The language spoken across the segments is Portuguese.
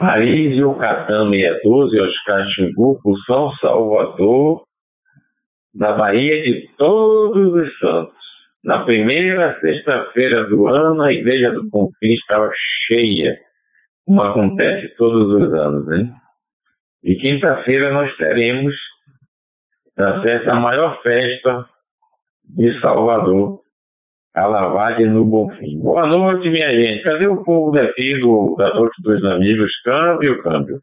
Paris, Yucatán 612, Oscar Xingu, São Salvador, na Bahia de Todos os Santos. Na primeira sexta-feira do ano, a Igreja do Confim estava cheia, como acontece todos os anos, né? E quinta-feira nós teremos a festa, a maior festa de Salvador, a lavagem no Bonfim. Boa noite, minha gente. Cadê o povo daqui do, da Noite dos Amigos? Câmbio, câmbio.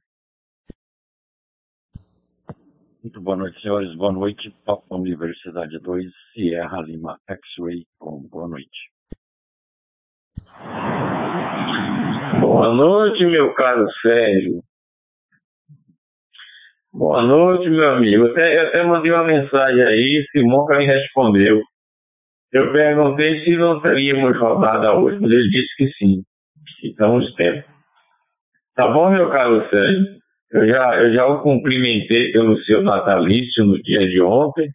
Muito boa noite, senhores. Boa noite. Papa Universidade 2, Sierra Lima X-Ray. Boa noite. Boa noite, meu caro Sérgio. Boa noite, meu amigo. Até, eu até mandei uma mensagem aí, Simonca me respondeu. Eu perguntei se não teríamos rodada hoje, mas ele disse que sim. Estamos tempo. Tá bom, meu caro Sérgio? Eu já, eu já o cumprimentei pelo seu natalício no dia de ontem,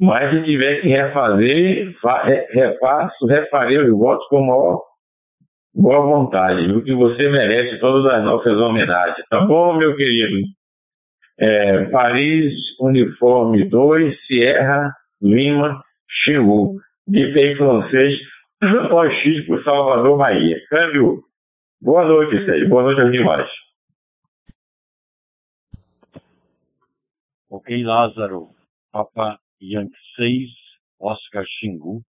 mas se tiver que refazer, fa, refaço, refarei os votos com maior boa vontade, o que você merece todas as nossas homenagens. Tá bom, meu querido? É, Paris, Uniforme 2, Sierra, Lima, Xingu. De bem francês, X por Salvador, Bahia. Câmbio. Boa noite, Sérgio. Boa noite aos demais. Ok, Lázaro. Papa Yankee 6, Oscar Xingu.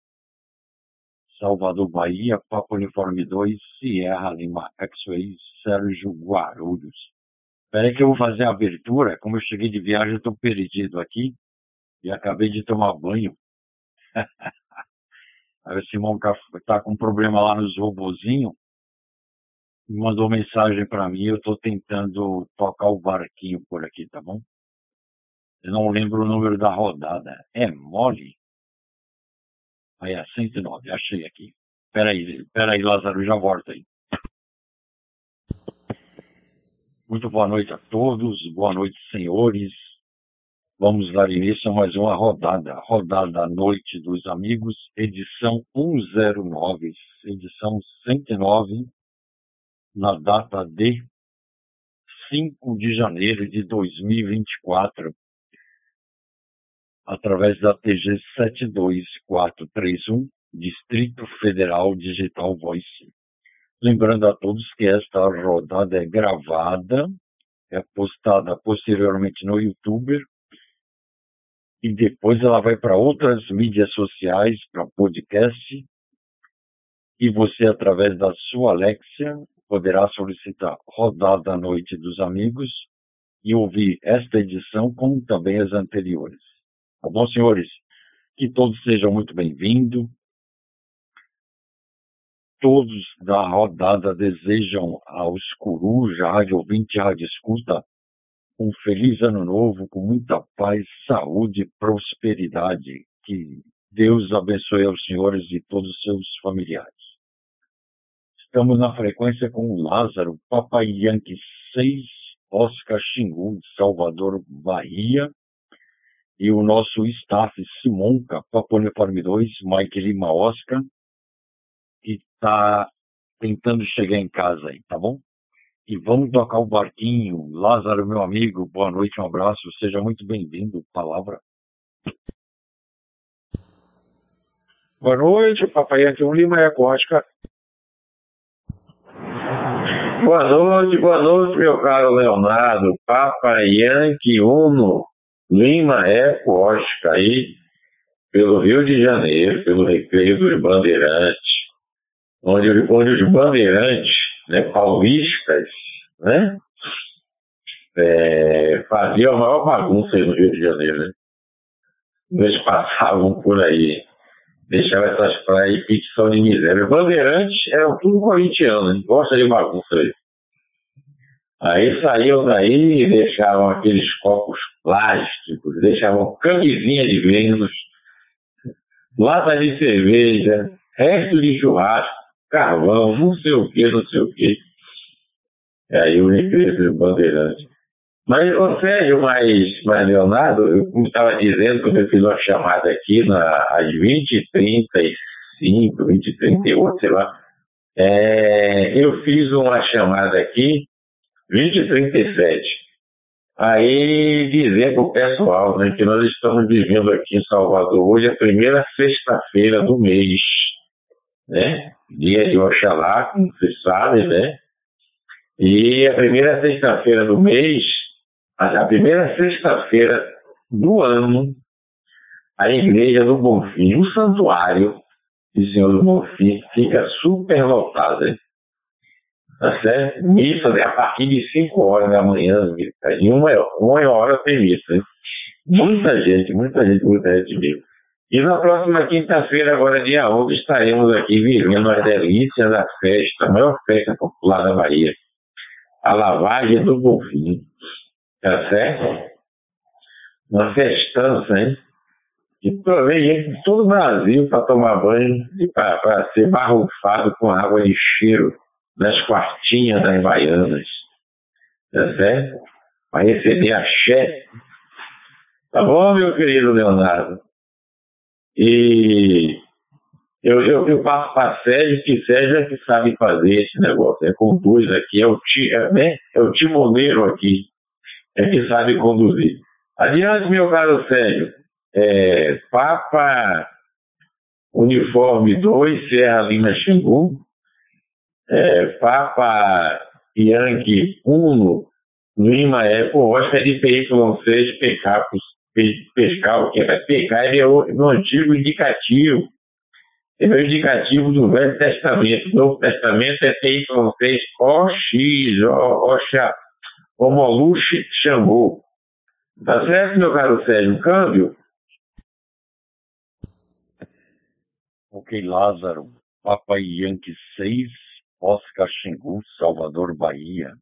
Salvador, Bahia, Papa Uniforme 2, Sierra Lima X-Ray, Sérgio Guarulhos. Espera aí que eu vou fazer a abertura. Como eu cheguei de viagem, eu estou perdido aqui e acabei de tomar banho. Aí o Simão está com um problema lá nos robozinhos. Mandou mensagem para mim. Eu estou tentando tocar o barquinho por aqui, tá bom? Eu não lembro o número da rodada. É mole? Aí é 109, achei aqui. Peraí, peraí, Lázaro, já volto aí. Muito boa noite a todos, boa noite, senhores. Vamos dar início a mais uma rodada, rodada Noite dos Amigos, edição 109, edição 109, na data de 5 de janeiro de 2024, através da TG 72431, Distrito Federal Digital Voice. Lembrando a todos que esta rodada é gravada, é postada posteriormente no YouTube e depois ela vai para outras mídias sociais, para podcast. E você, através da sua Alexia, poderá solicitar Rodada à Noite dos Amigos e ouvir esta edição, como também as anteriores. Tá bom, senhores? Que todos sejam muito bem-vindos todos da rodada desejam aos Coruja, Rádio Ouvinte Rádio Escuta, um feliz ano novo, com muita paz, saúde e prosperidade. Que Deus abençoe aos senhores e todos os seus familiares. Estamos na frequência com Lázaro, Papai Yankee 6, Oscar Xingu, Salvador, Bahia, e o nosso staff Simonca, Papo Uniforme 2, Mike Lima Oscar, que está tentando chegar em casa aí, tá bom? E vamos tocar o barquinho. Lázaro, meu amigo, boa noite, um abraço, seja muito bem-vindo. Palavra. Boa noite, Papai Antônio Lima é Acóstica. Boa noite, boa noite, meu caro Leonardo. Papai Yankee Uno, Lima Eco Oscar, aí pelo Rio de Janeiro, pelo Recreio dos Bandeirantes onde, onde os bandeirantes né, paulistas né, é, faziam a maior bagunça no Rio de Janeiro. Né? Eles passavam por aí, deixavam essas praias que são de miséria. Bandeirantes eram tudo corintianos, né? gosta de bagunça aí. Aí saíam daí e deixavam aqueles copos plásticos, deixavam camisinha de Vênus, lata de cerveja, resto de churrasco, carvão, não sei o que, não sei o que. Aí o recreio bandeirante. Mas, ô Sérgio, mais, mais Leonardo, eu, estava dizendo, quando eu fiz uma chamada aqui na, às 20h35, 20h38, sei lá, é, eu fiz uma chamada aqui 2037. Aí dizer para o pessoal né, que nós estamos vivendo aqui em Salvador hoje a primeira sexta-feira do mês, né? Dia de Oxalá, como vocês sabem, né? E a primeira sexta-feira do mês, a primeira sexta-feira do ano, a igreja do Bonfim, o santuário do Senhor do Bonfim, fica super lotada. Tá certo? Missa né, a partir de 5 horas da manhã, e uma, uma hora tem missa. Muita gente, muita gente, muita gente mesmo. E na próxima quinta-feira, agora dia 11, estaremos aqui vivendo as delícias da festa, a maior festa popular da Bahia. A lavagem do Bonfim. Tá certo? Uma festança, hein? E vem gente de todo o Brasil para tomar banho e para ser barrufado com água de cheiro nas quartinhas das baianas. Tá certo? Para receber axé. Tá bom, meu querido Leonardo? E eu, eu, eu passo para Sérgio, que Sérgio é que sabe fazer esse negócio. É conduz aqui, é o, é, né? é o timoneiro aqui, é que sabe conduzir. Adiante, meu caro Sérgio. É, Papa Uniforme 2, Serra Lima Xingu é, Papa Yankee 1, Lima Eco, Oscar de PY6, PK, pescar, o que é PK é o, no antigo indicativo. É o indicativo do Velho Testamento. O Novo Testamento é PY6, OX, Oxa, Homoluche chamou. Tá certo, meu caro Sérgio? Câmbio? Ok, Lázaro. Papai Yankee 6, Oscar Xingu, Salvador, Bahia,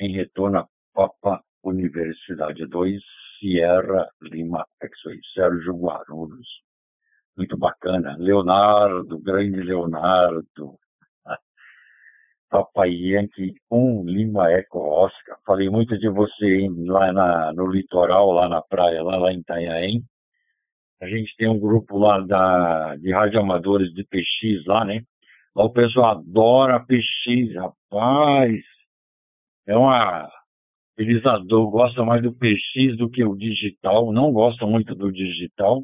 em retorno a Papa Universidade 2, Sierra Lima X-Ray, Sérgio Guarulhos. Muito bacana. Leonardo, grande Leonardo. Papai Yankee 1, Lima Eco Oscar. Falei muito de você lá na, no litoral, lá na praia, lá, lá em Itanhaém. A gente tem um grupo lá da, de radioamadores de PX lá, né? Lá o pessoal adora PX, rapaz. É uma. Eles adoram, gostam mais do PX do que o digital, não gostam muito do digital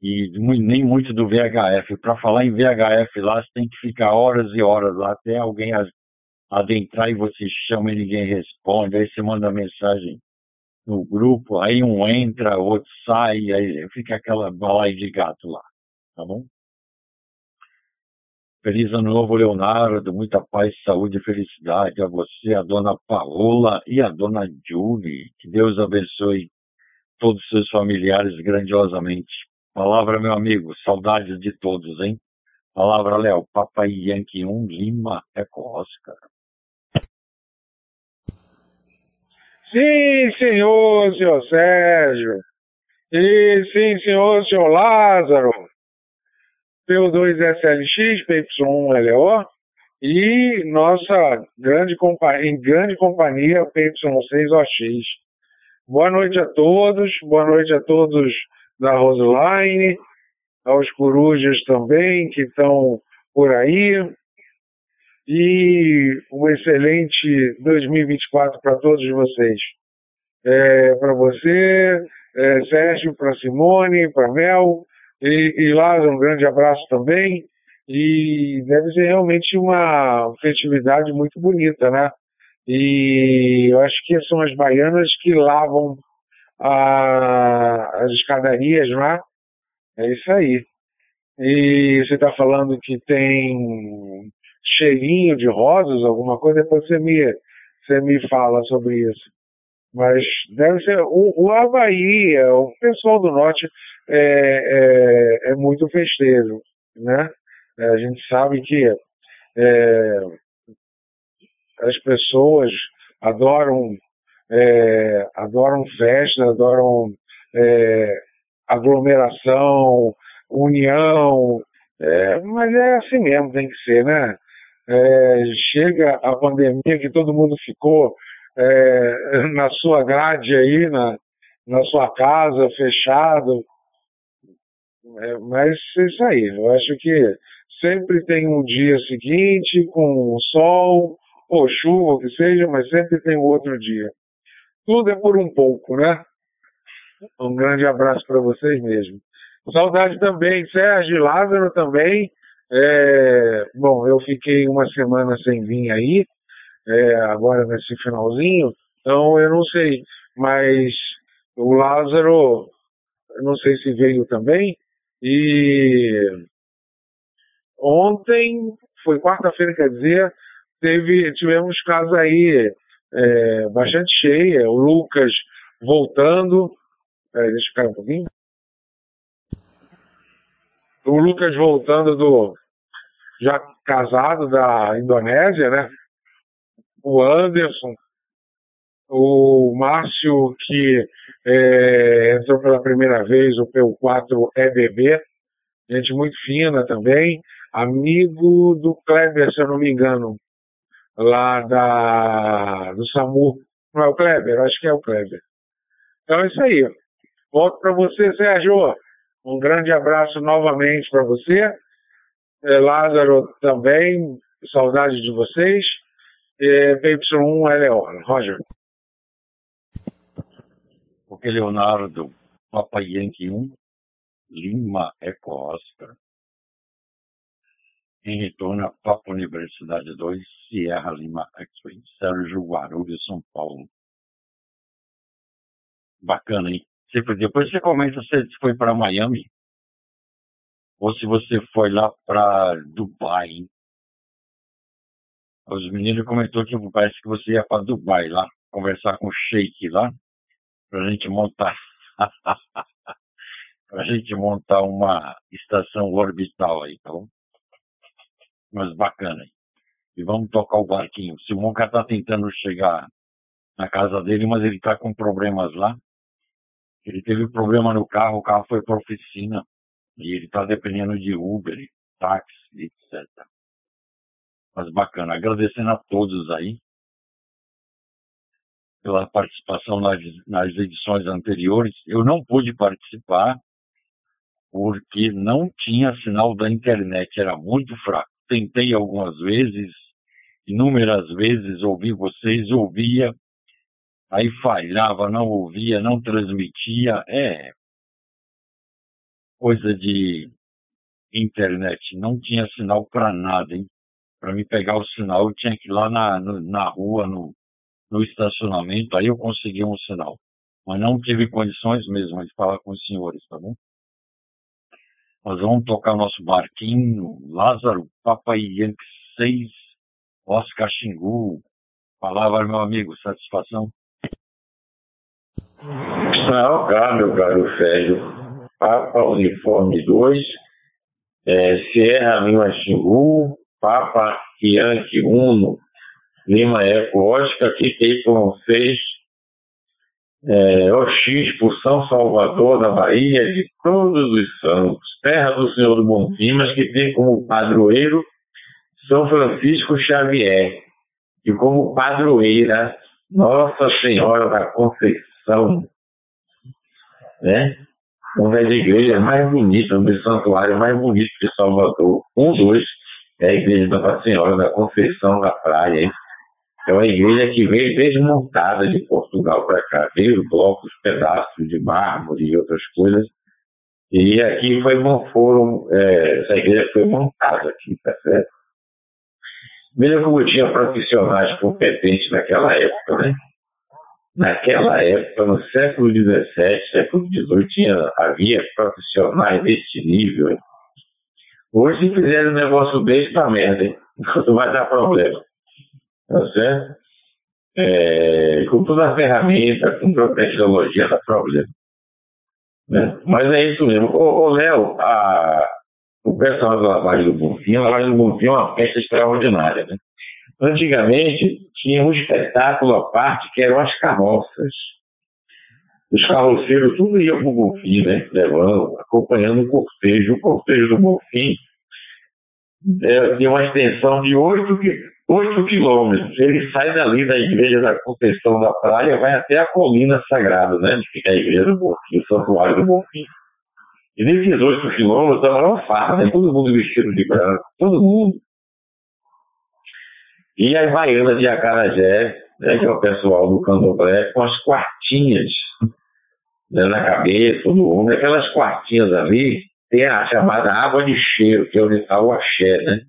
e nem muito do VHF. Para falar em VHF lá, você tem que ficar horas e horas lá até alguém adentrar e você chama e ninguém responde. Aí você manda mensagem no grupo, aí um entra, outro sai, aí fica aquela balaia de gato lá, tá bom? Feliz ano novo, Leonardo. Muita paz, saúde e felicidade a você, a dona Paola e a dona Julie. Que Deus abençoe todos os seus familiares grandiosamente. Palavra, meu amigo. Saudades de todos, hein? Palavra, Léo. Papai Yankee 1, Lima, Eco Oscar. Sim, senhor, senhor Sérgio. E sim, senhor, senhor Lázaro. P2SLX, PY1LO e nossa grande em grande companhia PY6OX. Boa noite a todos, boa noite a todos da Roseline, aos corujas também que estão por aí. E um excelente 2024 para todos vocês. É, para você, é, Sérgio, para Simone, para Mel, e, e Lázaro, um grande abraço também. E deve ser realmente uma festividade muito bonita, né? E eu acho que são as baianas que lavam a, as escadarias lá. É isso aí. E você está falando que tem cheirinho de rosas, alguma coisa, depois você me, você me fala sobre isso. Mas deve ser. O, o Havaí, o pessoal do norte é, é, é muito festeiro, né? É, a gente sabe que é, as pessoas adoram é, adoram festa, adoram é, aglomeração, união, é, mas é assim mesmo, tem que ser, né? É, chega a pandemia que todo mundo ficou na sua grade aí, na, na sua casa, fechado. É, mas é isso aí, eu acho que sempre tem um dia seguinte com sol, ou chuva, o que seja, mas sempre tem outro dia. Tudo é por um pouco, né? Um grande abraço para vocês mesmo. Saudade também, Sérgio Lázaro também. É, bom, eu fiquei uma semana sem vir aí, é, agora nesse finalzinho, então eu não sei, mas o Lázaro, não sei se veio também, e ontem, foi quarta-feira, quer dizer, teve, tivemos casa aí é, bastante cheia, o Lucas voltando, é, deixa eu ficar um pouquinho, o Lucas voltando do já casado da Indonésia, né? O Anderson, o Márcio que é, entrou pela primeira vez, o P4 EBB, gente muito fina também, amigo do Kleber, se eu não me engano, lá da, do SAMU. Não é o Kleber? Acho que é o Kleber. Então é isso aí. Volto para você, Sérgio. Um grande abraço novamente para você. É, Lázaro também, saudade de vocês. É, PY1 é Leona. Roger. Porque Leonardo, Papa Yankee 1, Lima Eco Oscar. Em retorno a Papa Universidade 2, Sierra Lima X-Ray, Sérgio Guarulhos, São Paulo. Bacana, hein? Depois você comenta se foi para Miami ou se você foi lá para Dubai. Hein? Os meninos comentou que parece que você ia para Dubai lá, conversar com o Sheik lá, para a gente montar para a gente montar uma estação orbital aí, tá bom? Mas bacana. Hein? E vamos tocar o barquinho. O Simonca está tentando chegar na casa dele, mas ele está com problemas lá. Ele teve problema no carro, o carro foi para oficina. E ele está dependendo de Uber, táxi, etc. Mas bacana. Agradecendo a todos aí pela participação nas, nas edições anteriores. Eu não pude participar porque não tinha sinal da internet, era muito fraco. Tentei algumas vezes, inúmeras vezes ouvi vocês, ouvia, aí falhava, não ouvia, não transmitia. É coisa de internet, não tinha sinal para nada, hein? Para me pegar o sinal, eu tinha que ir lá na, na rua, no, no estacionamento, aí eu consegui um sinal. Mas não tive condições mesmo de falar com os senhores, tá bom? Nós vamos tocar nosso barquinho, Lázaro, Papai Yankee 6, Oscar Xingu. Palavra, meu amigo, satisfação? Não, cá, meu caro Sérgio. Papa Uniforme 2, é, Sierra Lima Xingu, Papa Yankee 1, Lima Eco Oscar, que com 6, é, Oxis por São Salvador, da Bahia, de todos os santos, terra do Senhor do Bonfim, mas que tem como padroeiro São Francisco Xavier, e como padroeira Nossa Senhora da Conceição, né? Uma das igrejas mais bonitas, um dos santuários mais bonitos de Salvador. Um dos é a igreja da Nossa Senhora da Conceição da Praia? É uma igreja que veio desmontada de Portugal para cá, veio blocos, pedaços de mármore e outras coisas. E aqui foi, foram, é, essa igreja foi montada aqui, tá certo? Mesmo que tinha profissionais competentes naquela época, né? Naquela época, no século XVII, século XVIII, havia profissionais desse nível. Hoje, se fizerem um negócio desse, tá merda, hein? Não vai dar problema. Tá certo? É, com toda a ferramenta, com toda a tecnologia, dá problema. Né? Mas é isso mesmo. Ô, Léo, a, o pessoal da lavagem do Bonfim, a lavagem do Bonfim é uma peça extraordinária. Né? Antigamente tinha um espetáculo à parte que eram as carroças. Os carroceiros tudo iam para o Bonfim, né? Levando, acompanhando o cortejo. O cortejo do Bonfim é, tinha uma extensão de 8, 8 quilômetros. Ele sai dali da igreja da Conceição da Praia vai até a colina sagrada, né? Que fica a igreja do Bonfim, o santuário do Bonfim. E nesses 8 quilômetros era uma farra, né? Todo mundo vestido de branco, todo mundo. E as baianas de Acarajé, né, que é o pessoal do candomblé, com as quartinhas né, na cabeça, no ombro, aquelas quartinhas ali, tem a chamada água de cheiro, que é onde está o axé, né?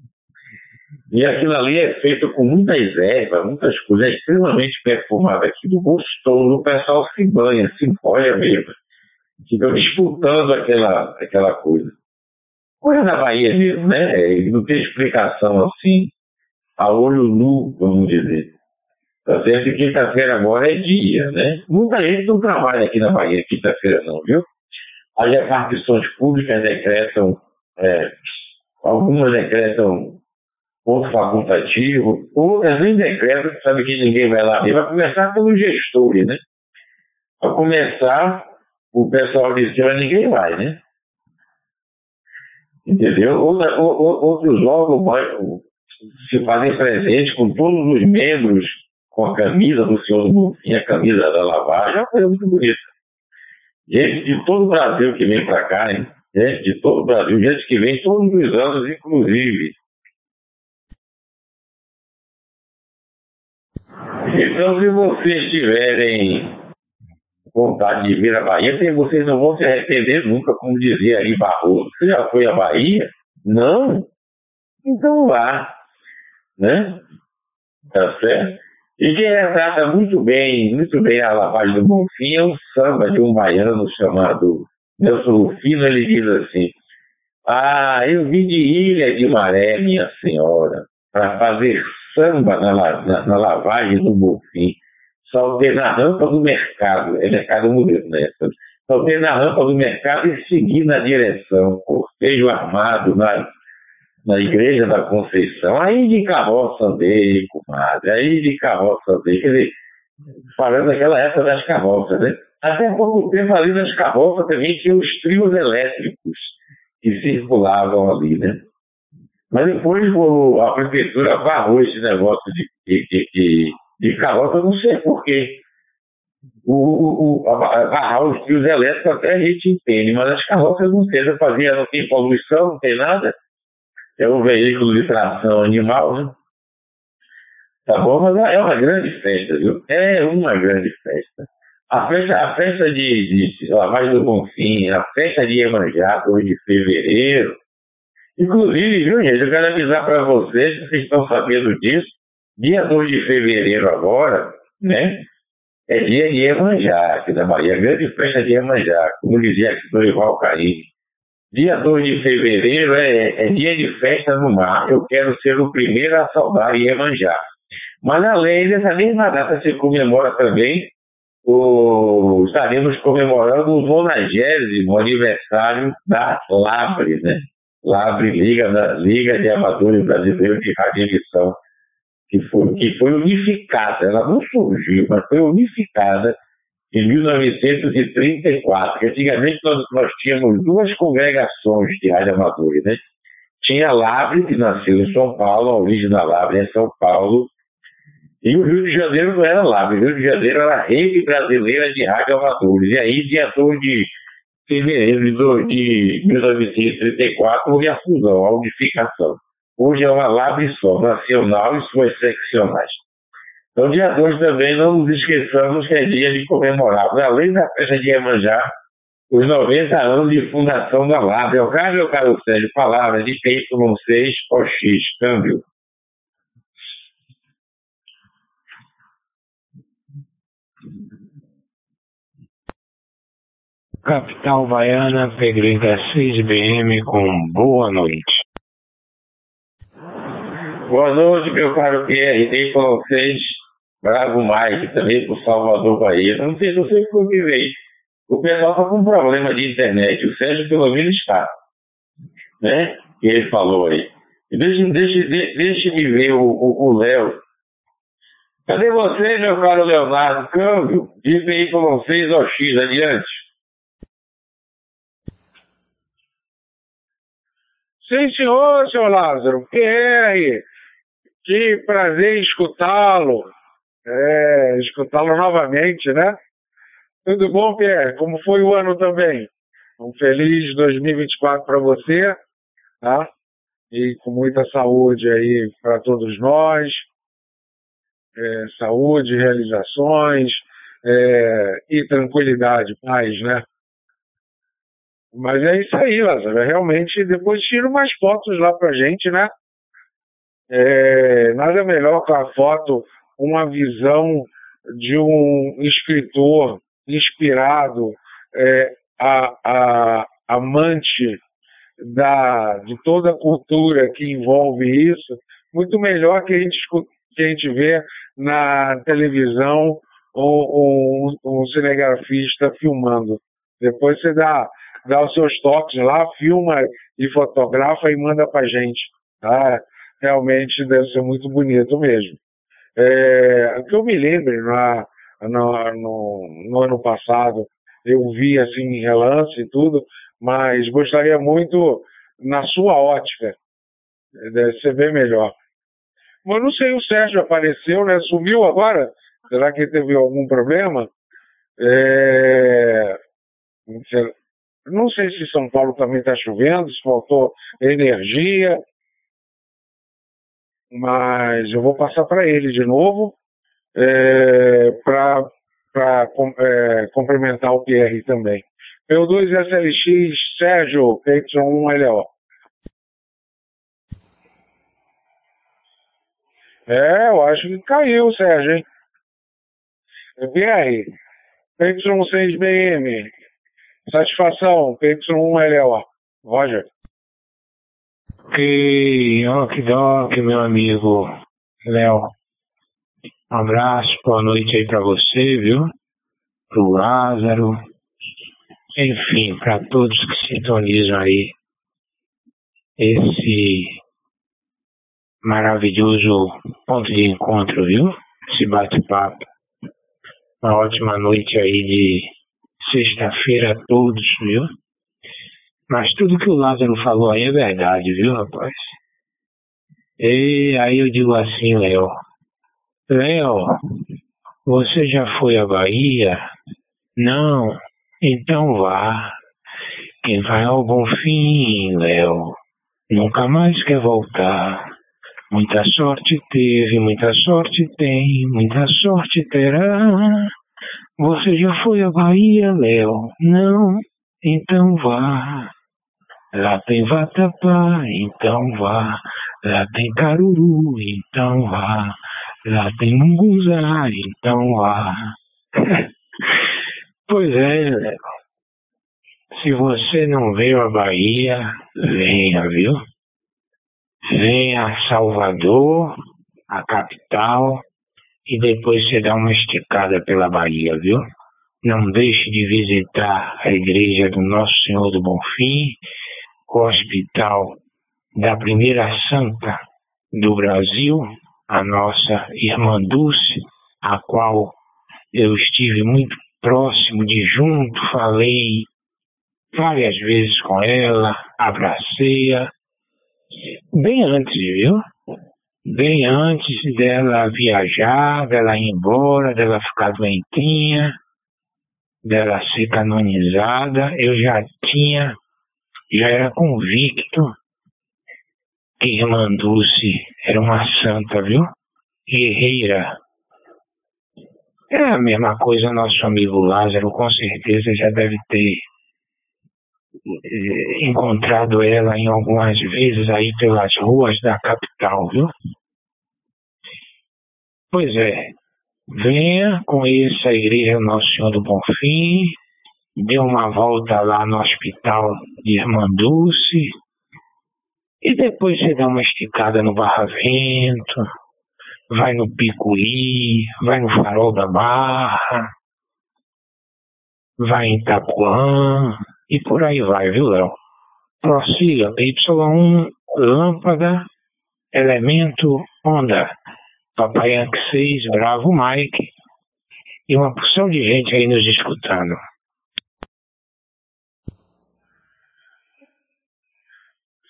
E aquilo ali é feito com muitas ervas, muitas coisas, é extremamente perfumado. Aquilo gostoso, o pessoal se banha, se molha mesmo. Fica disputando aquela, aquela coisa. Coisa da Bahia mesmo, né? Não tem explicação assim, a olho nu, vamos dizer. Tá certo que quinta-feira agora é dia, né? Muita gente não trabalha aqui na Bahia quinta-feira não, viu? As repartições públicas decretam, é, algumas decretam ponto facultativo, outras nem decretam, sabe que ninguém vai lá ver. Vai começar pelo gestor, né? Para começar, o pessoal diz que ninguém vai, né? Entendeu? Outros órgãos se fazem presente com todos os membros com a camisa do senhor Bonfim, a camisa da lavagem, é uma coisa muito bonita. Gente de todo o Brasil que vem para cá, hein? Gente de todo o Brasil, gente que vem todos os anos, inclusive. Então, se vocês tiverem vontade de vir à Bahia, vocês não vão se arrepender nunca, como dizia aí Barroso. Você já foi à Bahia? Não? Então vá. Né? Tá certo? E quem retrata muito bem, muito bem a lavagem do Bonfim é um samba de um baiano chamado Nelson Rufino. Ele diz assim: Ah, eu vim de Ilha de Maré, minha senhora, para fazer samba na, na, na, lavagem do Bonfim. Saltei na rampa do mercado, é mercado modelo, né? Saltei na rampa do mercado e segui na direção, cortejo armado na na igreja da Conceição, aí de carroça andei, comadre, aí de carroça andei, quer dizer, falando daquela época das carroças, né? Até pouco tempo ali nas carroças também tinha os trios elétricos que circulavam ali, né? Mas depois a prefeitura barrou esse negócio de, de, de, de carroça, não sei porquê. O, o, o, barrar os trios elétricos até a gente entende, mas as carroças não não fazia, não tem poluição, não tem nada é um veículo de tração animal, né? Tá bom? Mas é uma grande festa, viu? É uma grande festa. A festa, a festa de, de Lavagem do Bonfim, a festa de Iemanjá, 2 de fevereiro. Inclusive, gente, eu quero avisar para vocês, vocês estão sabendo disso, dia 2 de fevereiro agora, né? É dia de Iemanjá, aqui da Bahia, grande festa de Iemanjá, como dizia aqui do Ival Caim. Dia 2 de fevereiro é, é, dia de festa no mar. Eu quero ser o primeiro a saudar Iemanjá. Mas além dessa mesma data se comemora também o, estaremos comemorando o 90 aniversário da Labre, né? Labre, Liga, Liga de Amadores Brasileiros de Radiação, que foi, que foi unificada. Ela não surgiu, mas foi unificada em 1934, que antigamente nós, nós tínhamos duas congregações de rádio amadores, né? Tinha Labre, que nasceu em São Paulo, a origem da Labre é São Paulo, e o Rio de Janeiro não era Labre, o Rio de Janeiro era a Rede Brasileira de Rádio Amadores. E aí, 2 de fevereiro de 1934, houve a fusão, a unificação. Hoje é uma Labre só, nacional e suas seccionais. Então, dia 2 também, não nos esqueçamos que é dia de comemorar, além da festa de Iemanjá, os 90 anos de fundação da LAB. É o caso, meu caro Sérgio, palavras de PY6 OX, câmbio. Capital Baiana, Pedreira 6BM, com boa noite. Boa noite, meu caro Pierre, PY6 Bravo Mike também por Salvador Bahia. Não sei, como me veio. O pessoal está com problema de internet. O Sérgio pelo menos está. Né? Que ele falou aí. Deixa, deixa, deixa ver o Léo. Cadê você, meu caro Leonardo? Câmbio. Diga aí vocês, ó X, adiante. Sim, senhor, senhor Lázaro. Que é? Que prazer escutá-lo é, escutá-lo novamente, né? Tudo bom, Pierre? Como foi o ano também? Um feliz 2024 para você, tá? E com muita saúde aí para todos nós, é, saúde, realizações é, e tranquilidade, paz, né? Mas é isso aí, Lázaro. Realmente, depois tira umas fotos lá pra gente, né? É, nada melhor que a foto, uma visão de um escritor inspirado, é, a, a, amante da, de toda a cultura que envolve isso, muito melhor que a gente, que a gente vê na televisão ou, ou um cinegrafista filmando. Depois você dá, dá os seus toques lá, filma e fotografa e manda pra gente. Tá? Realmente deve ser muito bonito mesmo. É, que eu me lembre, na, no, no, no, ano passado, eu vi assim em relance e tudo, mas gostaria muito na sua ótica. Deve ser bem melhor. Mas não sei, o Sérgio apareceu, né? Sumiu agora? Será que teve algum problema? É... Não sei se São Paulo também está chovendo, se faltou energia, mas eu vou passar para ele de novo é, para é, complementar o PR também. P2 SLX Sérgio, Y1LO. É, eu acho que caiu, Sérgio, hein? PR, PY6BM, satisfação, PY1LO. Roger. Ok, ok, meu amigo Léo. Um abraço, boa noite aí para você, viu? Pro Lázaro, enfim, para todos que sintonizam aí esse maravilhoso ponto de encontro, viu? Esse bate-papo. Uma ótima noite aí de sexta-feira a todos, viu? Mas tudo que o Lázaro falou aí é verdade, viu, rapaz? E aí eu digo assim, Léo. Léo, você já foi à Bahia? Não. Então vá. Quem vai ao bom fim, Léo, nunca mais quer voltar. Muita sorte teve, muita sorte tem, muita sorte terá. Você já foi à Bahia, Léo? Não? Então vá. Lá tem vatapá, então vá. Lá tem caruru, então vá. Lá tem munguzá, então vá. Pois é, Léo. Se você não veio à Bahia, venha, viu? Venha a Salvador, a capital, e depois você dá uma esticada pela Bahia, viu? Não deixe de visitar a igreja do Nosso Senhor do Bonfim, o hospital da primeira santa do Brasil, a nossa irmã Dulce, a qual eu estive muito próximo de junto, falei várias vezes com ela, abracei-a, bem antes, viu? Bem antes dela viajar, dela ir embora, dela ficar doentinha, dela ser canonizada, eu já tinha, já era convicto que Irmã Dulce era uma santa, viu? Guerreira, é a mesma coisa nosso amigo Lázaro, com certeza já deve ter encontrado ela em algumas vezes aí pelas ruas da capital, viu? Pois é, venha, conheça a igreja Nosso Senhor do Bonfim, dê uma volta lá no hospital de Irmã Dulce, e depois você dá uma esticada no Barravento, vai no Picuí, vai no Farol da Barra, vai em Itapuã e por aí vai, viu, Léo? Prossiga, Y1, lâmpada, elemento, onda. Papai Yankee 6, Bravo Mike e uma porção de gente aí nos escutando.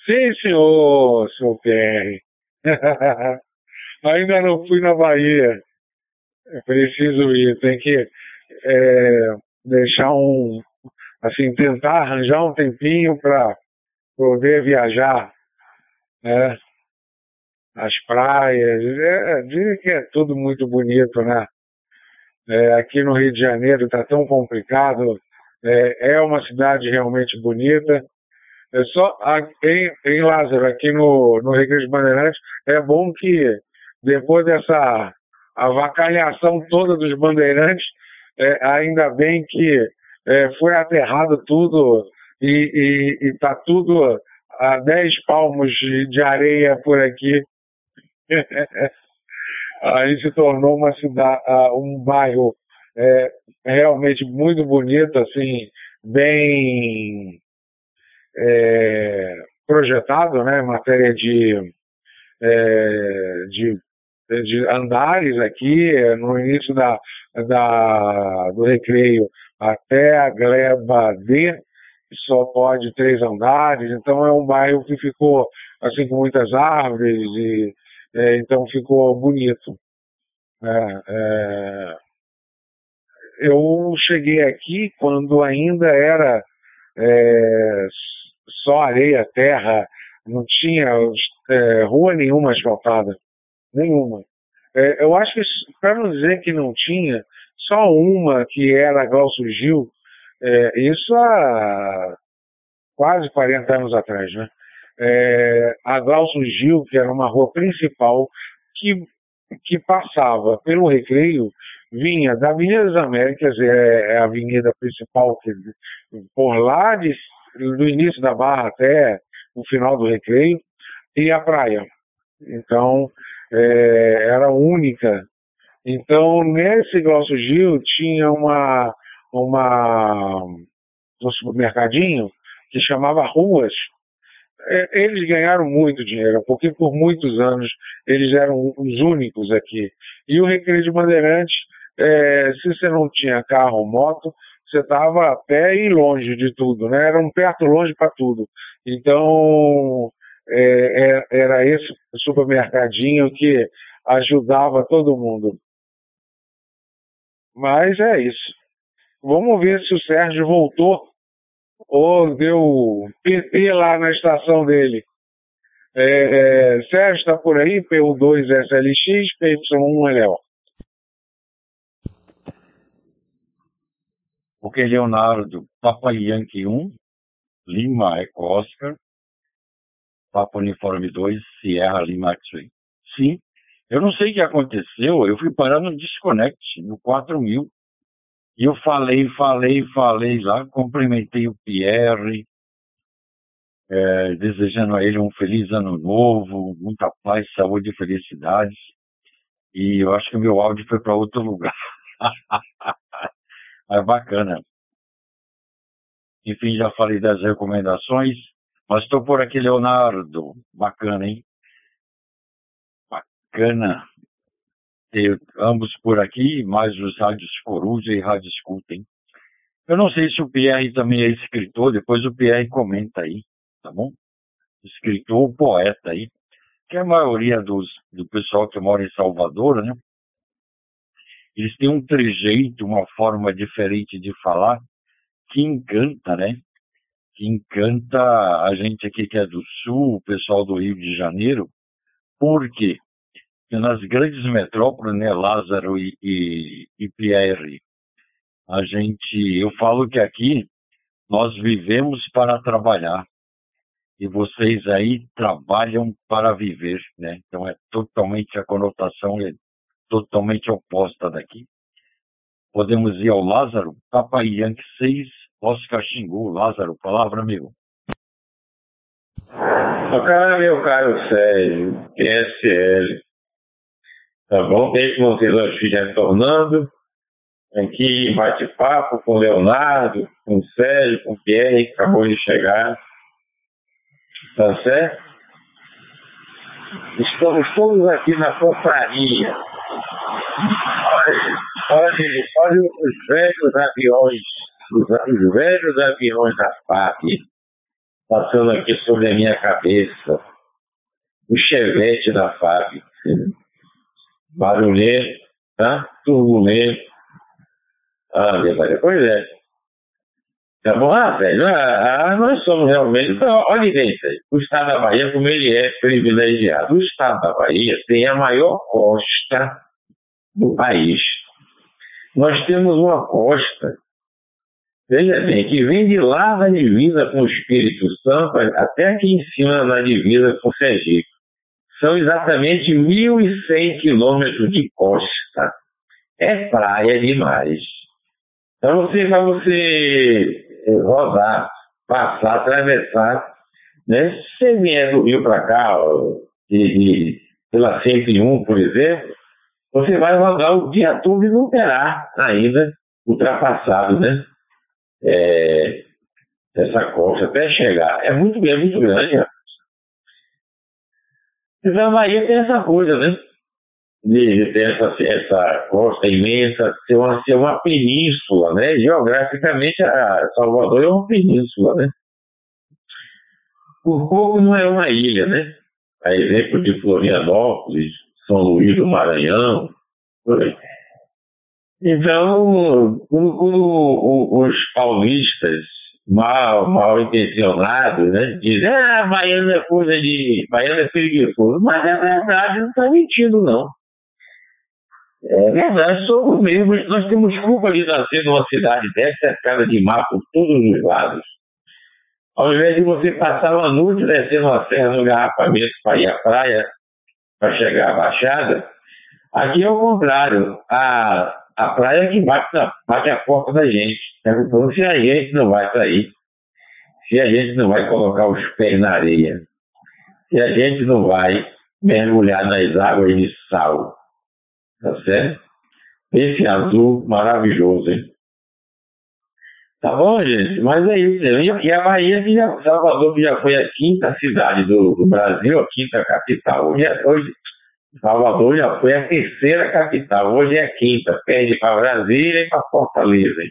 Sim, senhor, senhor PR. Ainda não fui na Bahia. É preciso ir. Tem que é, deixar um. Assim, tentar arranjar um tempinho para poder viajar. Né? as praias. É, dizem que é tudo muito bonito, né? É, aqui no Rio de Janeiro está tão complicado. É, é, uma cidade realmente bonita. É só em, em Lázaro, aqui no, no Recreio de Bandeirantes, é bom que depois dessa avacalhação toda dos bandeirantes, é, ainda bem que é, foi aterrado tudo e está tudo a 10 palmos de areia por aqui. Aí se tornou uma cidade, um bairro é, realmente muito bonito, assim, bem é, projetado, né, em matéria de, é, de, de, andares aqui, no início da, da, do recreio até a gleba D, só pode três andares, então é um bairro que ficou assim com muitas árvores e é, então ficou bonito. É, é, eu cheguei aqui quando ainda era é, só areia, terra, não tinha é, rua nenhuma asfaltada, nenhuma. É, eu acho que, para não dizer que não tinha, só uma que era Glaucio Gil, é, isso há quase 40 anos atrás, né? É, a Glaucio Gil, que era uma rua principal, que, que passava pelo recreio, vinha da Avenida das Américas, é, é a avenida principal, que, por lá de, do início da Barra até o final do recreio, e a praia. Então, é, era única. Então, nesse Glaucio Gil tinha uma, uma, um supermercadinho que chamava Ruas. É, eles ganharam muito dinheiro, porque por muitos anos eles eram os únicos aqui. E o Recreio de Bandeirantes, é, se você não tinha carro ou moto, você estava a pé e longe de tudo, né? Era um perto longe para tudo. Então, é, é, era esse supermercadinho que ajudava todo mundo. Mas é isso. Vamos ver se o Sérgio voltou ou deu PT lá na estação dele. É, é, Sérgio está por aí, PU2 SLX, PY1 LO. Ok, Leonardo, Papa Yankee 1, Lima Eco Oscar, Papa Uniforme 2, Sierra Lima X-Ray. Sim, eu não sei o que aconteceu, eu fui parar no Disconnect, no 4000. E eu falei, falei, falei lá, cumprimentei o Pierre, é, desejando a ele um feliz ano novo, muita paz, saúde e felicidade. E eu acho que o meu áudio foi para outro lugar. é bacana. Enfim, já falei das recomendações, mas estou por aqui, Leonardo. Bacana, hein? Bacana ter ambos por aqui, mais os rádios Coruja e Rádio Escutem. Eu não sei se o Pierre também é escritor, depois o Pierre comenta aí, tá bom? Escritor ou poeta aí, que a maioria dos, do pessoal que mora em Salvador, né? Eles têm um trejeito, uma forma diferente de falar que encanta, né? Que encanta a gente aqui que é do Sul, o pessoal do Rio de Janeiro. Por quê? Nas grandes metrópoles, né, Lázaro e, e, e Pierre, a gente, eu falo que aqui nós vivemos para trabalhar e vocês aí trabalham para viver, né? Então é totalmente a conotação é totalmente oposta daqui. Podemos ir ao Lázaro, Papai Yankee 6, Oscar Xingu, Lázaro, palavra amigo. Cara, meu caro Sérgio, PSL, Tá bom? Desde que vocês hoje retornando, aqui bate-papo com o Leonardo, com o Sérgio, com o Pierre, que acabou de chegar. Tá certo? Estamos todos aqui na confraria. Olha, olha, olha os velhos aviões, os, os velhos aviões da FAP passando aqui sobre a minha cabeça. O chevette da FAP barulhento, tá? turbulento. Ah, Pois é. Tá bom? Ah, velho, ah, ah, nós somos realmente. Então, olha, gente, o estado da Bahia, como ele é privilegiado. O estado da Bahia tem a maior costa do país. Nós temos uma costa, veja bem, que vem de lá na divisa com o Espírito Santo até aqui em cima na divisa com o Sergipe. São exatamente 1.100 quilômetros de costa. É praia demais. Então você, para você rodar, passar, atravessar, né? Se você vier do Rio para cá, pela 101, por exemplo, você vai rodar o dia todo e não terá ainda ultrapassado, né? É, essa costa até chegar. É muito, é muito grande. Então a Bahia tem essa coisa, né? De, ter essa, essa costa imensa, ser uma, ser uma península, né? Geograficamente, a Salvador é uma península, né? Por pouco não é uma ilha, né? A exemplo de Florianópolis, São Luís do Maranhão. Então, os paulistas mal, mal intencionados, né? Dizem, ah, baiano é coisa de. baiano é preguiçoso. Mas é verdade, não está mentindo, não. É verdade, somos mesmo. Nós temos culpa de nascer numa cidade dessa, cercada de mar por todos os lados. Ao invés de você passar uma noite descendo a serra no garrafamento para ir à praia, para chegar à Baixada, aqui é o contrário. A, a praia que bate, na, bate a porta da gente, perguntando se a gente não vai sair, se a gente não vai colocar os pés na areia, se a gente não vai mergulhar nas águas de sal. Tá certo? Esse azul maravilhoso, hein? Tá bom, gente? Mas é isso. E a Bahia, já, Salvador, já foi a quinta cidade do, do Brasil, a quinta capital. Hoje, hoje, Salvador já foi a terceira capital. Hoje é a quinta. Perde para Brasília e para Fortaleza.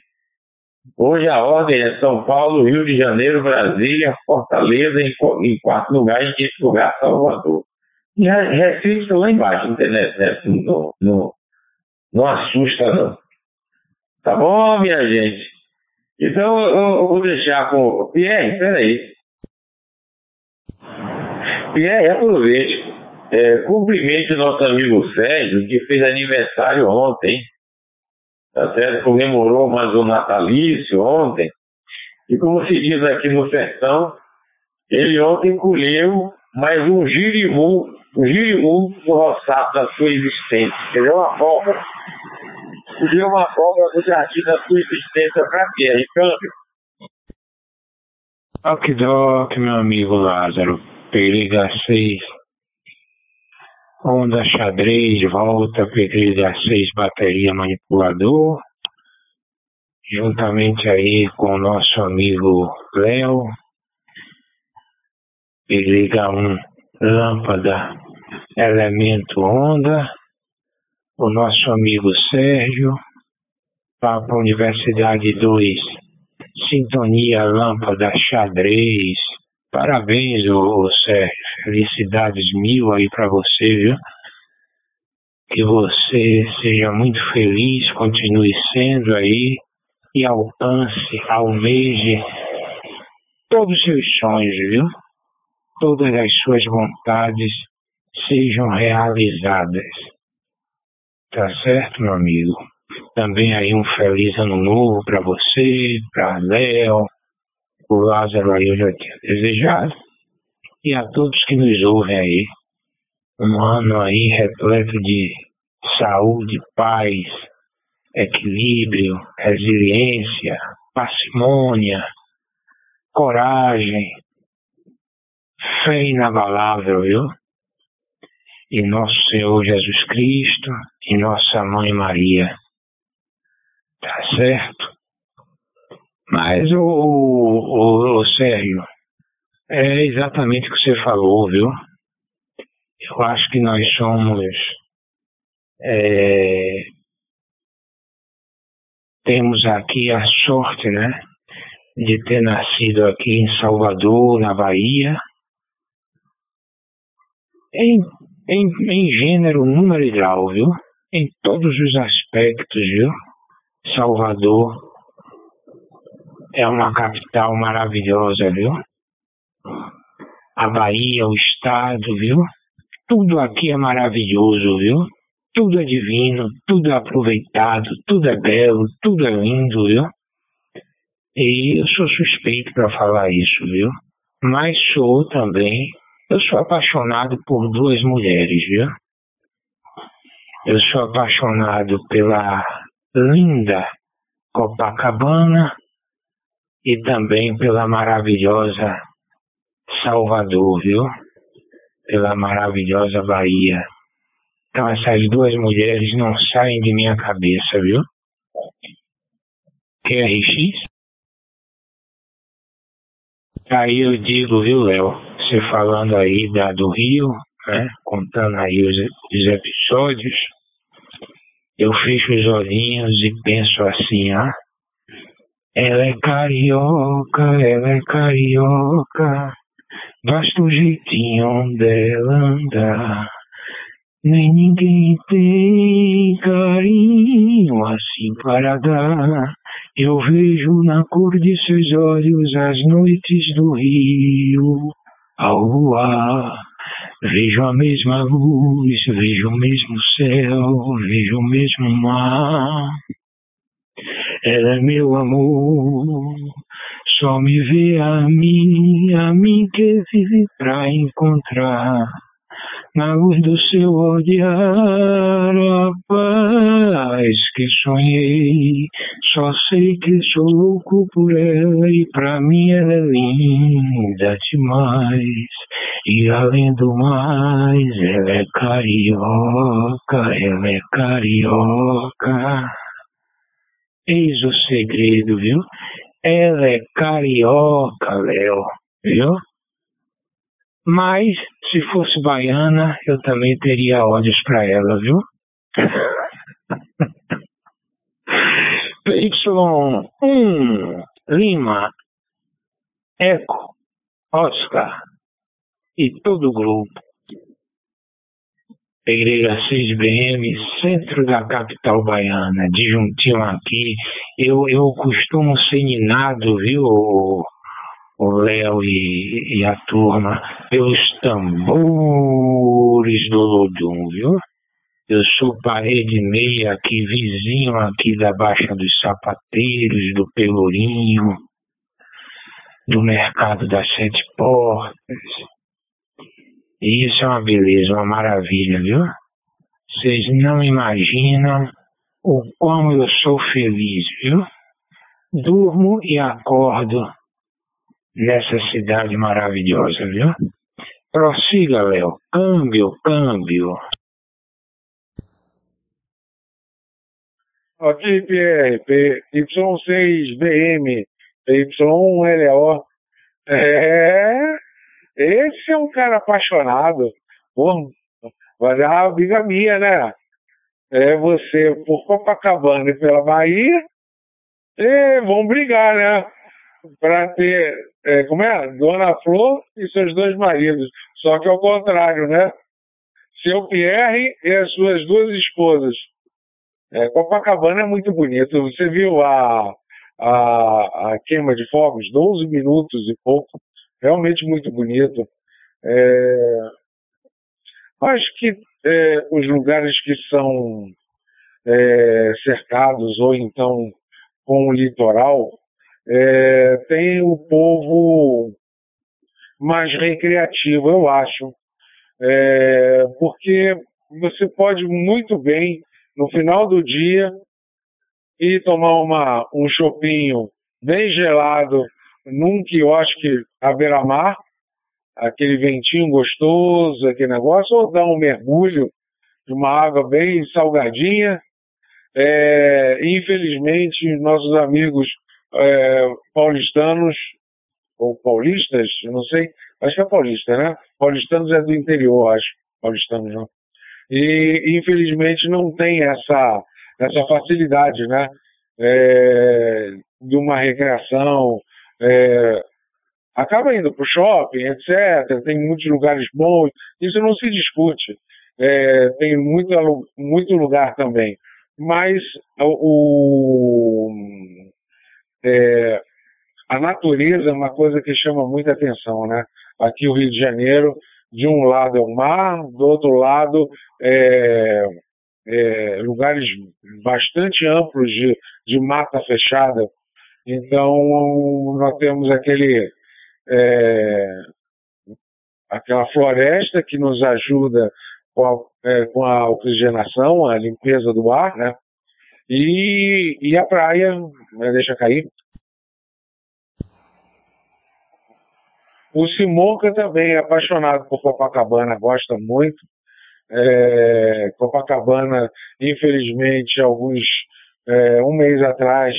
Hoje a ordem é São Paulo, Rio de Janeiro, Brasília, Fortaleza, em, em quarto lugar, em quinto lugar, Salvador. E Recife está lá embaixo, internet, né? não, não, não assusta não. Tá bom, minha gente? Então eu, vou deixar com. Pierre, peraí. Pierre, aproveite. É, cumprimente o nosso amigo Sérgio, que fez aniversário ontem. Tá certo? Comemorou mais um natalício ontem. E como se diz aqui no sertão, ele ontem colheu mais um girimum, um girimum do roçado da sua existência. Entendeu? Uma folga Deu uma folga do jardim da sua existência para quê? Recâmbio. Ok, meu amigo Lázaro. Periga 6. Onda xadrez, volta, Periga 6, bateria manipulador. Juntamente aí com o nosso amigo Léo. Periga 1, lâmpada, elemento onda o nosso amigo Sérgio, Papa Universidade 2, Sintonia Lâmpada Xadrez. Parabéns, ô, Sérgio. Felicidades mil aí para você, viu? Que você seja muito feliz, continue sendo aí e alcance, almeje todos os seus sonhos, viu? Todas as suas vontades sejam realizadas. Tá certo, meu amigo? Também aí um feliz ano novo para você, para Léo, o Lázaro aí eu já tinha desejado. E a todos que nos ouvem aí. Um ano aí repleto de saúde, paz, equilíbrio, resiliência, parcimônia, coragem, fé inabalável, viu? e nosso Senhor Jesus Cristo e nossa Mãe Maria. Tá certo? Mas o, o, o Sérgio, é exatamente o que você falou, viu? Eu acho que nós somos. É, temos aqui a sorte, né? De ter nascido aqui em Salvador, na Bahia, em em, em gênero, número e grau, viu? Em todos os aspectos, viu? Salvador é uma capital maravilhosa, viu? A Bahia, o estado, viu? Tudo aqui é maravilhoso, viu? Tudo é divino, tudo é aproveitado, tudo é belo, tudo é lindo, viu? E eu sou suspeito para falar isso, viu? Mas sou também, eu sou apaixonado por duas mulheres, viu? Eu sou apaixonado pela linda Copacabana e também pela maravilhosa Salvador, viu? Pela maravilhosa Bahia. Então essas duas mulheres não saem de minha cabeça, viu? QRX? Aí eu digo, viu, Léo? Você falando aí da, do Rio, né? Contando aí os, os episódios eu fecho os olhinhos e penso assim, ah, ela é carioca, ela é carioca, basta o jeitinho dela andar. Nem ninguém tem carinho assim para dar. Eu vejo na cor de seus olhos as noites do rio ao voar. Vejo a mesma luz, vejo o mesmo céu, vejo o mesmo mar. Ela é meu amor, só me vê a mim, a mim que vive pra encontrar na luz do seu olhar, a paz que sonhei. Só sei que sou louco por ela e pra mim ela é linda demais. E além do mais, ela é carioca, ela é carioca. Eis o segredo, viu? Ela é carioca, Léo, viu? Mas, se fosse baiana, eu também teria olhos para ela, viu? PY1 Lima Eco Oscar e todo o grupo. Pereira 6BM, centro da capital baiana, disjuntinho aqui. Eu, eu costumo ser ninado, viu, o Léo e, e, a turma, pelos tambores do Lodum, viu? Eu sou parede meia aqui, vizinho aqui da Baixa dos Sapateiros, do Pelourinho, do Mercado das Sete Portas. E isso é uma beleza, uma maravilha, viu? Vocês não imaginam o como eu sou feliz, viu? Durmo e acordo nessa cidade maravilhosa, viu? Prossiga, Léo. Câmbio, câmbio. Ok, Pierre. Y6BM, Y1LO. É, esse é um cara apaixonado. Pô, vai dar uma bigamia, né? É você por Copacabana e pela Bahia. E vão brigar, né? Para ter é, como é? Dona Flor e seus dois maridos. Só que ao contrário, né? Seu Pierre e as suas duas esposas. É, Copacabana é muito bonito. Você viu a, a, a queima de fogos? 12 minutos e pouco. Realmente muito bonito. É, acho que é, os lugares que são é, cercados ou então com o litoral é, tem o povo mais recreativo, eu acho. É, porque você pode muito bem, no final do dia, ir tomar uma, um chopinho bem gelado num quiosque à beira-mar, aquele ventinho gostoso, aquele negócio, ou dar um mergulho de uma água bem salgadinha. É, infelizmente, nossos amigos é, paulistanos, ou paulistas, não sei, acho que é paulista, né? Paulistanos é do interior, acho, paulistanos não. E infelizmente não tem essa, essa facilidade, né? É, de uma recreação, é, acaba indo para o shopping, etc. Tem muitos lugares bons, isso não se discute. É, tem muito, muito lugar também. Mas o, é, a natureza é uma coisa que chama muita atenção, né? Aqui o Rio de Janeiro, de um lado é o mar, do outro lado é, é, lugares bastante amplos de, de mata fechada. Então nós temos aquele é, aquela floresta que nos ajuda com a, é, com a oxigenação, a limpeza do ar, né? E, e a praia, né, deixa cair. O Simonca também é apaixonado por Copacabana, gosta muito. É, Copacabana, infelizmente, alguns é, um mês atrás